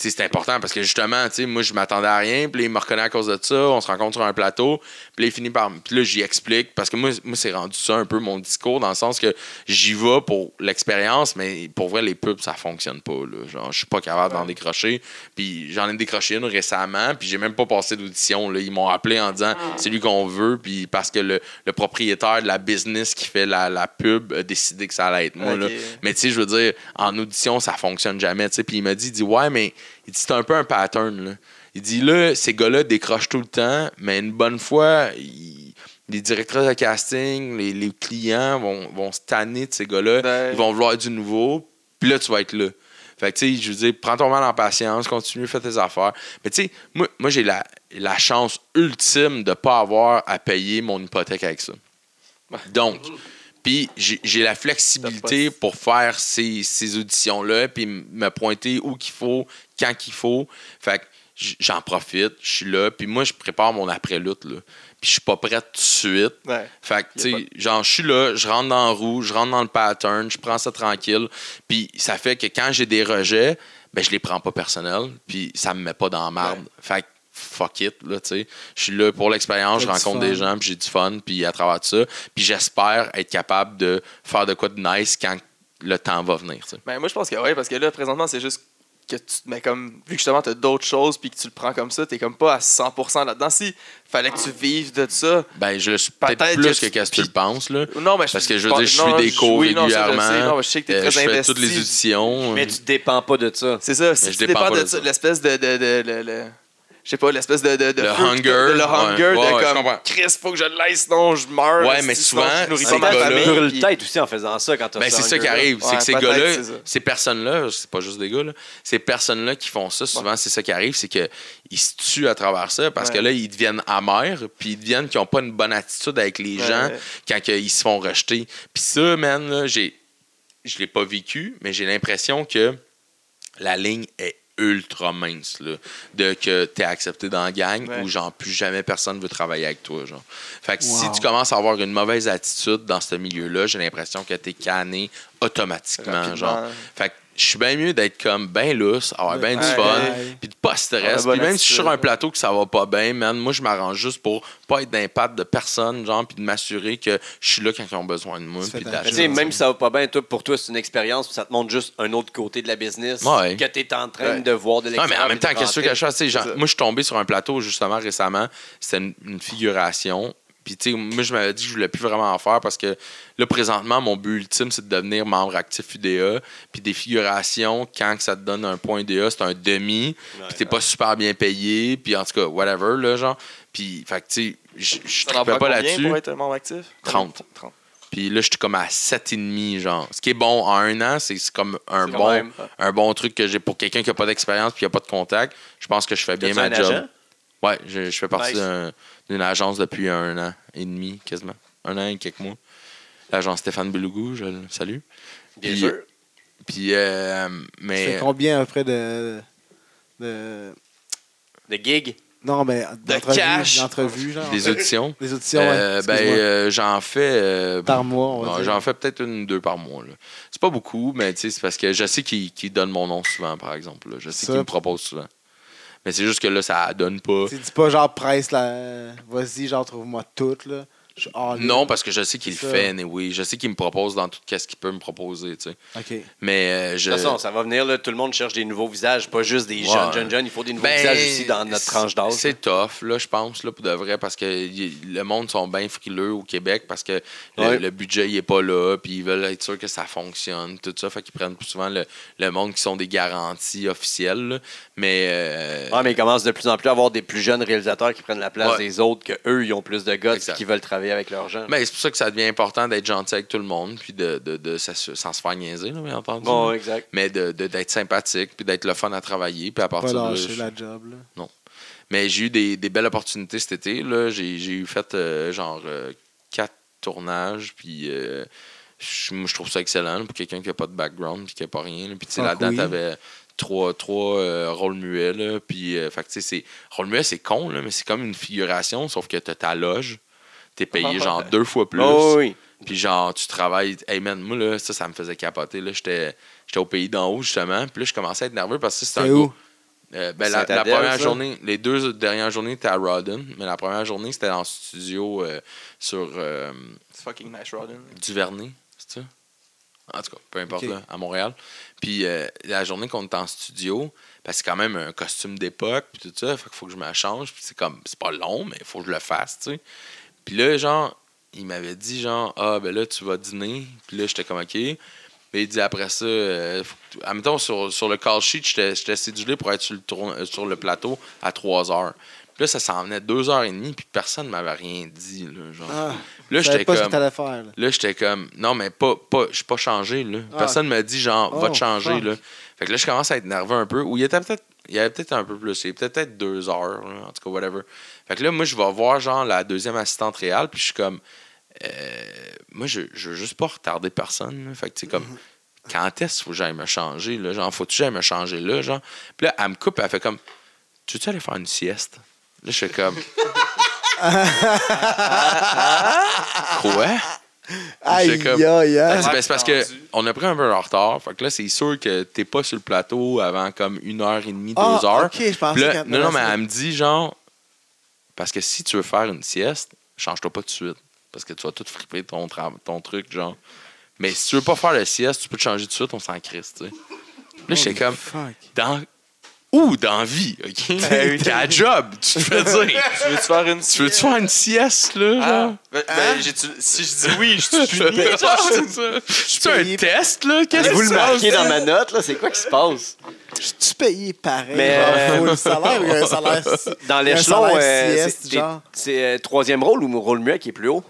c'est important parce que justement, moi, je m'attendais à rien. Puis il me reconnaît à cause de ça. On se rencontre sur un plateau. Puis il finit par. Puis là, j'y explique. Parce que moi, moi c'est rendu ça un peu mon discours, dans le sens que j'y vais pour l'expérience, mais pour vrai, les pubs, ça fonctionne pas. Là. Genre, je suis pas capable d'en décrocher. Puis j'en ai décroché une récemment. Puis j'ai même pas passé d'audition. Ils m'ont appelé en disant c'est lui qu'on veut. Puis parce que le, le propriétaire de la business qui fait la, la pub a décidé que ça allait être moi. Là. Mais tu sais, je veux dire, en audition, ça fonctionne jamais. Puis il m'a dit, il dit, ouais, mais il dit, c'est un peu un pattern. Là. Il dit, là, ces gars-là décrochent tout le temps, mais une bonne fois, les directeurs de casting, les, les clients vont, vont se tanner de ces gars-là. Ils vont vouloir du nouveau. Puis là, tu vas être là. Fait que, tu sais, je veux dire, prends ton mal en patience, continue, fais tes affaires. Mais, tu sais, moi, moi j'ai la, la chance ultime de ne pas avoir à payer mon hypothèque avec ça. Donc, puis j'ai la flexibilité pour faire ces, ces auditions-là, puis me pointer où qu'il faut, quand qu'il faut. Fait que j'en profite, je suis là, puis moi, je prépare mon après-lutte, là. Puis je suis pas prêt tout de suite. Ouais. Fait que, tu sais, genre, je suis là, je rentre dans la roue, je rentre dans le pattern, je prends ça tranquille. Puis ça fait que quand j'ai des rejets, ben, je les prends pas personnels, puis ça me met pas dans la marde. Fait que, fuck it, là, tu sais. Je suis là pour l'expérience, je rencontre des gens, puis j'ai du fun, puis à travers ça. Puis j'espère être capable de faire de quoi de nice quand le temps va venir, tu sais. Ben, moi, je pense que oui, parce que là, présentement, c'est juste que tu mais comme vu que justement t'as d'autres choses puis que tu le prends comme ça, t'es comme pas à 100% là-dedans. Si fallait que tu vives de ça. Ben, je le suis peut-être plus que que tu- qu'est-ce que tu le penses, là. Non, mais Parce que je veux dire, je suis des cours oui, non, ça, je sais. régulièrement. Je sais que t'es Euh, très je fais investi. toutes les auditions. Mais tu dépends pas de ça. C'est ça, si je tu dépends de de ça, ça. l'espèce de, je sais pas, l'espèce de, de, de Le hunger, de le hunger, Ouais, de ouais, comme. Chris, faut que je l'aille, sinon je meurs. Ouais, mais souvent, je nourris pas ma famille. Tu brûles puis- tête aussi en faisant ça quand t'as Ben, ça c'est ça qui arrive. c'est que ces gars-là, ces personnes-là, c'est pas juste des gars, là, ces personnes-là qui font ça, souvent, c'est ça qui arrive, c'est qu'ils se tuent à travers ça parce Ouais. que là, ils deviennent amers, puis ils deviennent qu'ils ont pas une bonne attitude avec les Ouais. gens quand ils se font rejeter. Puis ça, man, là, j'ai, je l'ai pas vécu, mais j'ai l'impression que la ligne est ultra mince là, de que tu es accepté dans la gang Ouais. ou genre plus jamais personne veut travailler avec toi genre. Fait que si tu commences à avoir une mauvaise attitude dans ce milieu-là, j'ai l'impression que tu es canné automatiquement Rapidement. genre. Fait que je suis bien mieux d'être comme ben lousse, avoir bien du fun, puis de pas stress. Puis même si je suis sur un plateau que ça va pas bien, man, moi je m'arrange juste pour pas être d'impact de personne, genre, puis de m'assurer que je suis là quand ils ont besoin de moi. Puis sais, même si ça va pas bien, toi, pour toi, c'est une expérience, puis ça te montre juste un autre côté de la business Ouais. que tu es en train Ouais. de voir de Non, l'extérieur. mais en même temps, de qu'est-ce que je fais? Moi, je suis tombé sur un plateau justement récemment. C'était une, une figuration. Puis, tu sais, moi, je m'avais dit que je voulais plus vraiment en faire parce que là, présentement, mon but ultime, c'est de devenir membre actif UDA. Puis, des figurations, quand que ça te donne un point UDA, c'est un demi. Puis, t'es pas super bien payé. Puis, en tout cas, whatever, là, genre. Puis, fait que, tu sais, je- prend pas là-dessus. pour être membre actif? 30. 30. Puis là, je suis comme à 7,5, genre. Ce qui est bon en un an, c'est comme un bon, même- un bon truc que j'ai pour quelqu'un qui n'a pas d'expérience puis qui n'a pas de contact. Je pense que je fais bien ma un job. agent? Ouais, je, je fais partie Nice. d'un- d'une agence depuis un an et demi, quasiment. Un an et quelques mois. L'agence Stéphane Belougou, je le salue. Bien Puis- sûr. Puis, euh, Tu mais. fais combien après de. de... De gig. Non, mais cash. d'entrevues, d'entrevues, genre. Des auditions. Des auditions, Euh, ouais. ben, excuse-moi. euh, j'en fais. euh, Par mois. J'en fais peut-être une, deux par mois. C'est pas beaucoup, mais tu sais, c'est parce que je sais qu'il qu'il donne mon nom souvent, par exemple. là. Je sais Ça. qu'il me propose souvent. Mais c'est juste que là, ça donne pas. Tu dis pas genre presse là. Vas-y, genre trouve-moi toutes, là. In. Non, parce que je sais qu'il le fait, oui. Je sais qu'il me propose dans tout ce qu'il peut me proposer, tu sais. Ok. Mais euh, je. De toute façon, ça va venir, là, tout le monde cherche des nouveaux visages, pas juste des Ouais. jeunes, jeunes, jeunes. Il faut des nouveaux Ben, visages aussi dans notre tranche d'âge. C'est tough, là, je pense, là, pour de vrai, parce que y- le monde sont bien frileux au Québec parce que le, Ouais. le budget il est pas là, puis ils veulent être sûrs que ça fonctionne, tout ça. Fait qu'ils prennent plus souvent le, le monde qui sont des garanties officielles. là. Mais. euh, Ouais, mais il commence de plus en plus à avoir des plus jeunes réalisateurs qui prennent la place Ouais. des autres, que eux ils ont plus de gars qui veulent travailler avec leurs jeunes. ben, c'est pour ça que ça devient important d'être gentil avec tout le monde, puis de, de, de- sans se faire niaiser, là, bien entendu. bon, exact. Mais de- de- d'être sympathique, puis d'être le fun à travailler, puis à Pas partir lâcher la job, là. Mais j'ai eu des, des belles opportunités cet été. Là. J'ai, j'ai eu fait euh, genre euh, quatre tournages. Puis euh, je, trouve ça excellent là, pour quelqu'un qui n'a pas de background puis qui n'a pas rien. là. Puis tu sais, Ah, là-dedans, oui. t'avais trois, trois euh, rôles muets. Là. Puis, euh, fait que, tu sais, c'est, rôle muet, c'est con, là, mais c'est comme une figuration, sauf que tu ta loge. T'es payé genre deux fois plus. Oh, oui. Puis genre, tu travailles. Hey man, moi, là, ça, ça me faisait capoter. Là. J'étais, j'étais au pays d'en haut, justement. Puis là, je commençais à être nerveux parce que c'était un C'est où? euh, ben, la, C'est première ça? journée, les deux dernières journées, c'était à Rodden, mais la première journée, c'était en studio euh, sur euh, C'est fucking nice, Rodin. Duvernay, c'est ça? En tout cas, peu importe, là, à Montréal. Puis euh, la journée qu'on était en studio, ben, c'est quand même un costume d'époque, puis tout ça, fait qu'il faut que je me change, puis c'est comme, c'est pas long, mais il faut que je le fasse, tu sais. Puis là, genre, il m'avait dit, genre, ah, ben là, tu vas dîner, puis là, j'étais comme, OK. Puis il dit après ça, euh, admettons, sur, sur le call sheet, j'étais cédulé pour être sur le, tourne- euh, sur le plateau à 3 heures. Puis là, ça s'en venait 2 heures et demie, puis personne ne m'avait rien dit, là, genre. Ah, là, j'étais ce comme. faire, là. Là, j'étais comme, non, mais pas, pas, je suis pas changé, là. Ah. Personne m'a dit, genre, va Oh, te changer, fuck. là. Fait que là, je commence à être nerveux un peu. Ou il était peut-être, il y avait peut-être un peu plus. Il y avait peut-être deux heures, là, en tout cas, whatever. Fait que là, moi, je vais voir, genre, la deuxième assistante réelle, puis je suis comme, euh, moi, je, je veux juste pas retarder personne, là. Fait que, tu sais, comme, quand est-ce qu'il faut que j'aille me changer, là? Genre, faut-tu que j'aille me changer là, genre? Puis là, elle me coupe, elle fait comme, tu veux-tu aller faire une sieste? Là, je suis comme, quoi? Aïe, comme- aïe, Elle aïe. ben, c'est parce que attendu. on a pris un peu en retard. Fait que là, c'est sûr que t'es pas sur le plateau avant comme une heure et demie, deux Ah, heures. ok, je pensais là, non, non, mais elle me dit genre, parce que si tu veux faire une sieste, change-toi pas tout de suite. Parce que tu vas tout friper ton, ton truc, genre. Mais si tu veux pas faire la sieste, tu peux te changer tout de suite, on s'en crisse, tu sais. Là, j'étais comme, Fuck. dans. Où dans la vie, OK? Ben oui. T'as un job, tu te fais dire. Tu veux-tu faire une Tu veux-tu faire une sieste, là? Ah, genre? ben, ben, Hein? j'ai-tu- si je dis oui, je suis puni. C'est un test, là? Qu'est-ce Vous que le c'est? marquez dans ma note, là, c'est quoi qui se passe? Je suis payé pareil. Mais, genre, euh, salaire, il y a un salaire. Dans l'échelon, euh, sieste, c'est euh, troisième rôle ou rôle muet qui est plus haut?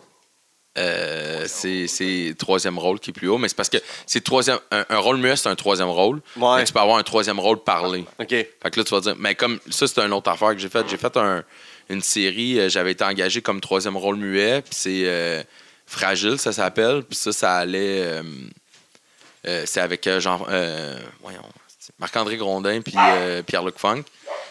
Euh, c'est troisième rôle qui est plus haut, mais c'est parce que c'est troisième un, un rôle muet, c'est un troisième rôle. Ouais. Mais tu peux avoir un troisième rôle parlé. OK. Fait que là, tu vas dire, mais comme ça, c'est une autre affaire que j'ai faite. J'ai fait un- une série, euh, j'avais été engagé comme troisième rôle muet, puis c'est euh, Fragile, ça s'appelle. Puis ça, ça allait. euh, c'est avec Jean. voyons. Marc-André Grondin, puis Pierre-Luc Funk.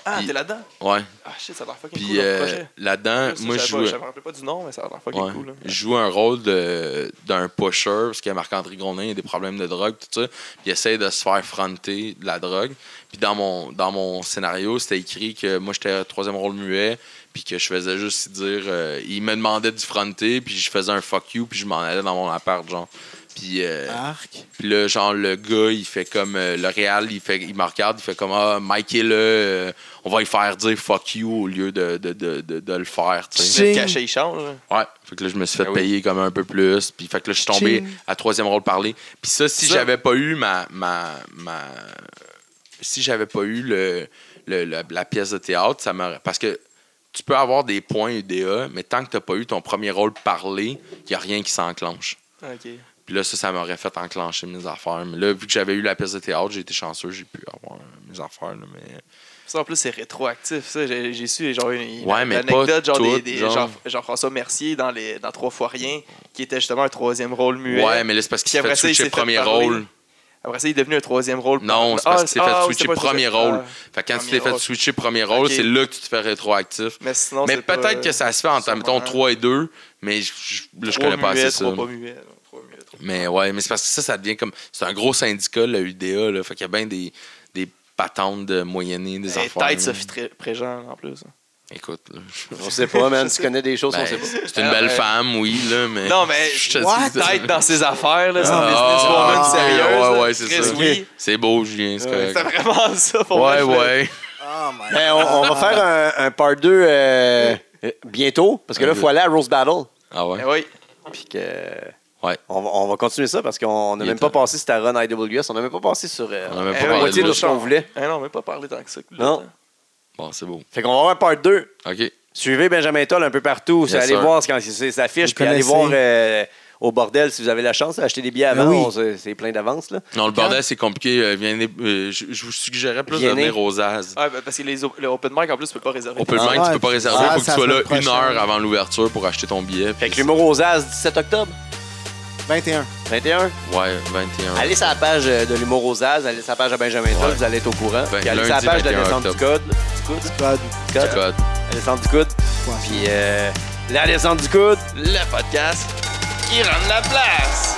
Ah, t'es là-dedans? Ouais. Ah, shit, ça a l'air fucking Puis cool, euh, là-dedans, moi, je. Je me rappelais pas du nom, mais ça a l'air fucking Ouais. cool. là. Je joue un rôle de- d'un pusher, parce que Marc-André Grondin il a des problèmes de drogue, tout ça. Puis il essaie de se faire fronter de la drogue. Puis dans mon, dans mon scénario, c'était écrit que moi, j'étais troisième rôle muet, puis que je faisais juste dire. euh, il me demandait du fronter, puis je faisais un fuck you, puis je m'en allais dans mon appart, genre. Puis, euh, Arc. puis là, genre, le gars, il fait comme. euh, le réal, il, fait, il me regarde, il fait comme Ah, Mike est là, euh, on va lui faire dire fuck you au lieu de, de, de, de, de le faire, tu sais. Cachet, il change. là. Ouais. Fait que là, je me suis fait Ben oui. payer comme un peu plus. Puis fait que là, je suis tombé Ching. à troisième rôle parler. Puis ça, si j'avais pas eu ma. ma, ma si j'avais pas eu le, le- la, la pièce de théâtre, ça m'aurait. Parce que tu peux avoir des points UDA, mais tant que t'as pas eu ton premier rôle parlé, il y a rien qui s'enclenche. Ok. Puis là, ça, ça m'aurait fait enclencher mes affaires. Mais là, vu que j'avais eu la pièce de théâtre, j'ai été chanceux, j'ai pu avoir euh, mes affaires. là, mais... Ça, en plus, c'est rétroactif. Ça, j'ai su genre, une, Ouais, une mais anecdote, genre, des, des- genre. genre, Jean-François Mercier dans, les, dans Trois fois rien, qui était justement un troisième rôle muet. Ouais, mais là, c'est parce qu'il s'est fait s'est fait premier rôle. Après ça, il est devenu un troisième rôle. Non, c'est parce Ah, t'es ah, fait oui, switcher premier rôle. Ah. Fait que quand tu t'es fait switcher premier rôle, c'est là que tu te fais rétroactif. Mais sinon, mais peut-être que ça se fait en mettons 3 et 2, mais je, je, là, je connais pas assez ça. pas Mais ouais, mais c'est parce que ça, ça devient comme. C'est un gros syndicat, le UDA, là. Fait qu'il y a bien des, des patentes de moyenner, des. Tête là. Sophie Préjean, en plus. Écoute, là, je- On sait pas, man. Tu connais des choses qu'on ben, sait pas. c'est une Ah, belle ouais. femme, oui, là, mais. Non, mais Je te What? Tête dans ses affaires, là. C'est une Ah, businesswoman sérieuse. ouais, ouais, c'est ça. Oui. C'est beau, Julien, c'est correct. vraiment ça pour Ouais, moi. je ouais. Oh my Ben, on, on va faire un, un part 2 euh, euh, bientôt, parce que là, il faut aller à Rose Battle. Ah ouais? Mais oui. Puis que. Ouais. On va, on va continuer ça parce qu'on n'a même pas passé sur ta run IWS. On n'a même pas passé sur euh, On a même Eh pas la parlé moitié de ce qu'on voulait. Ah non, mais pas parler tant que ça. Non. Bon, c'est beau. Fait qu'on va avoir un part 2. OK. Suivez Benjamin Toll un peu partout. Yes, allez sir. voir quand c'est sa fiche, Vous puis allez connaissez. voir euh, au bordel si vous avez la chance d'acheter des billets avant. Ben oui. On- C'est c'est plein d'avance. là. Non, le bordel, c'est compliqué. Euh, euh, je, je vous suggérerais plus Viennez. de venir aux As. Ah, ben, parce que les, op- le open mic, en plus, tu peux pas réserver. Open Ah mic, tu ouais, peux pas réserver. Il faut que ça tu sois la là semaine une prochaine. heure avant l'ouverture pour acheter ton billet. Fait que puis- l'humour aux As, 17 octobre, 21. 21? Ouais, 21. Allez sur la page euh, de l'humour aux As, allez sur la page de Benjamin Toll, vous allez être au courant. Allez sur la page de la descente du code. Du coude? Du code. Du code. La descente du coude. Ouais. Puis euh, la descente du coude, le podcast qui rend la place.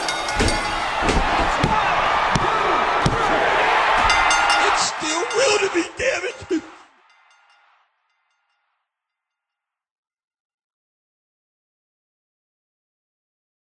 It's still real to me, damn it!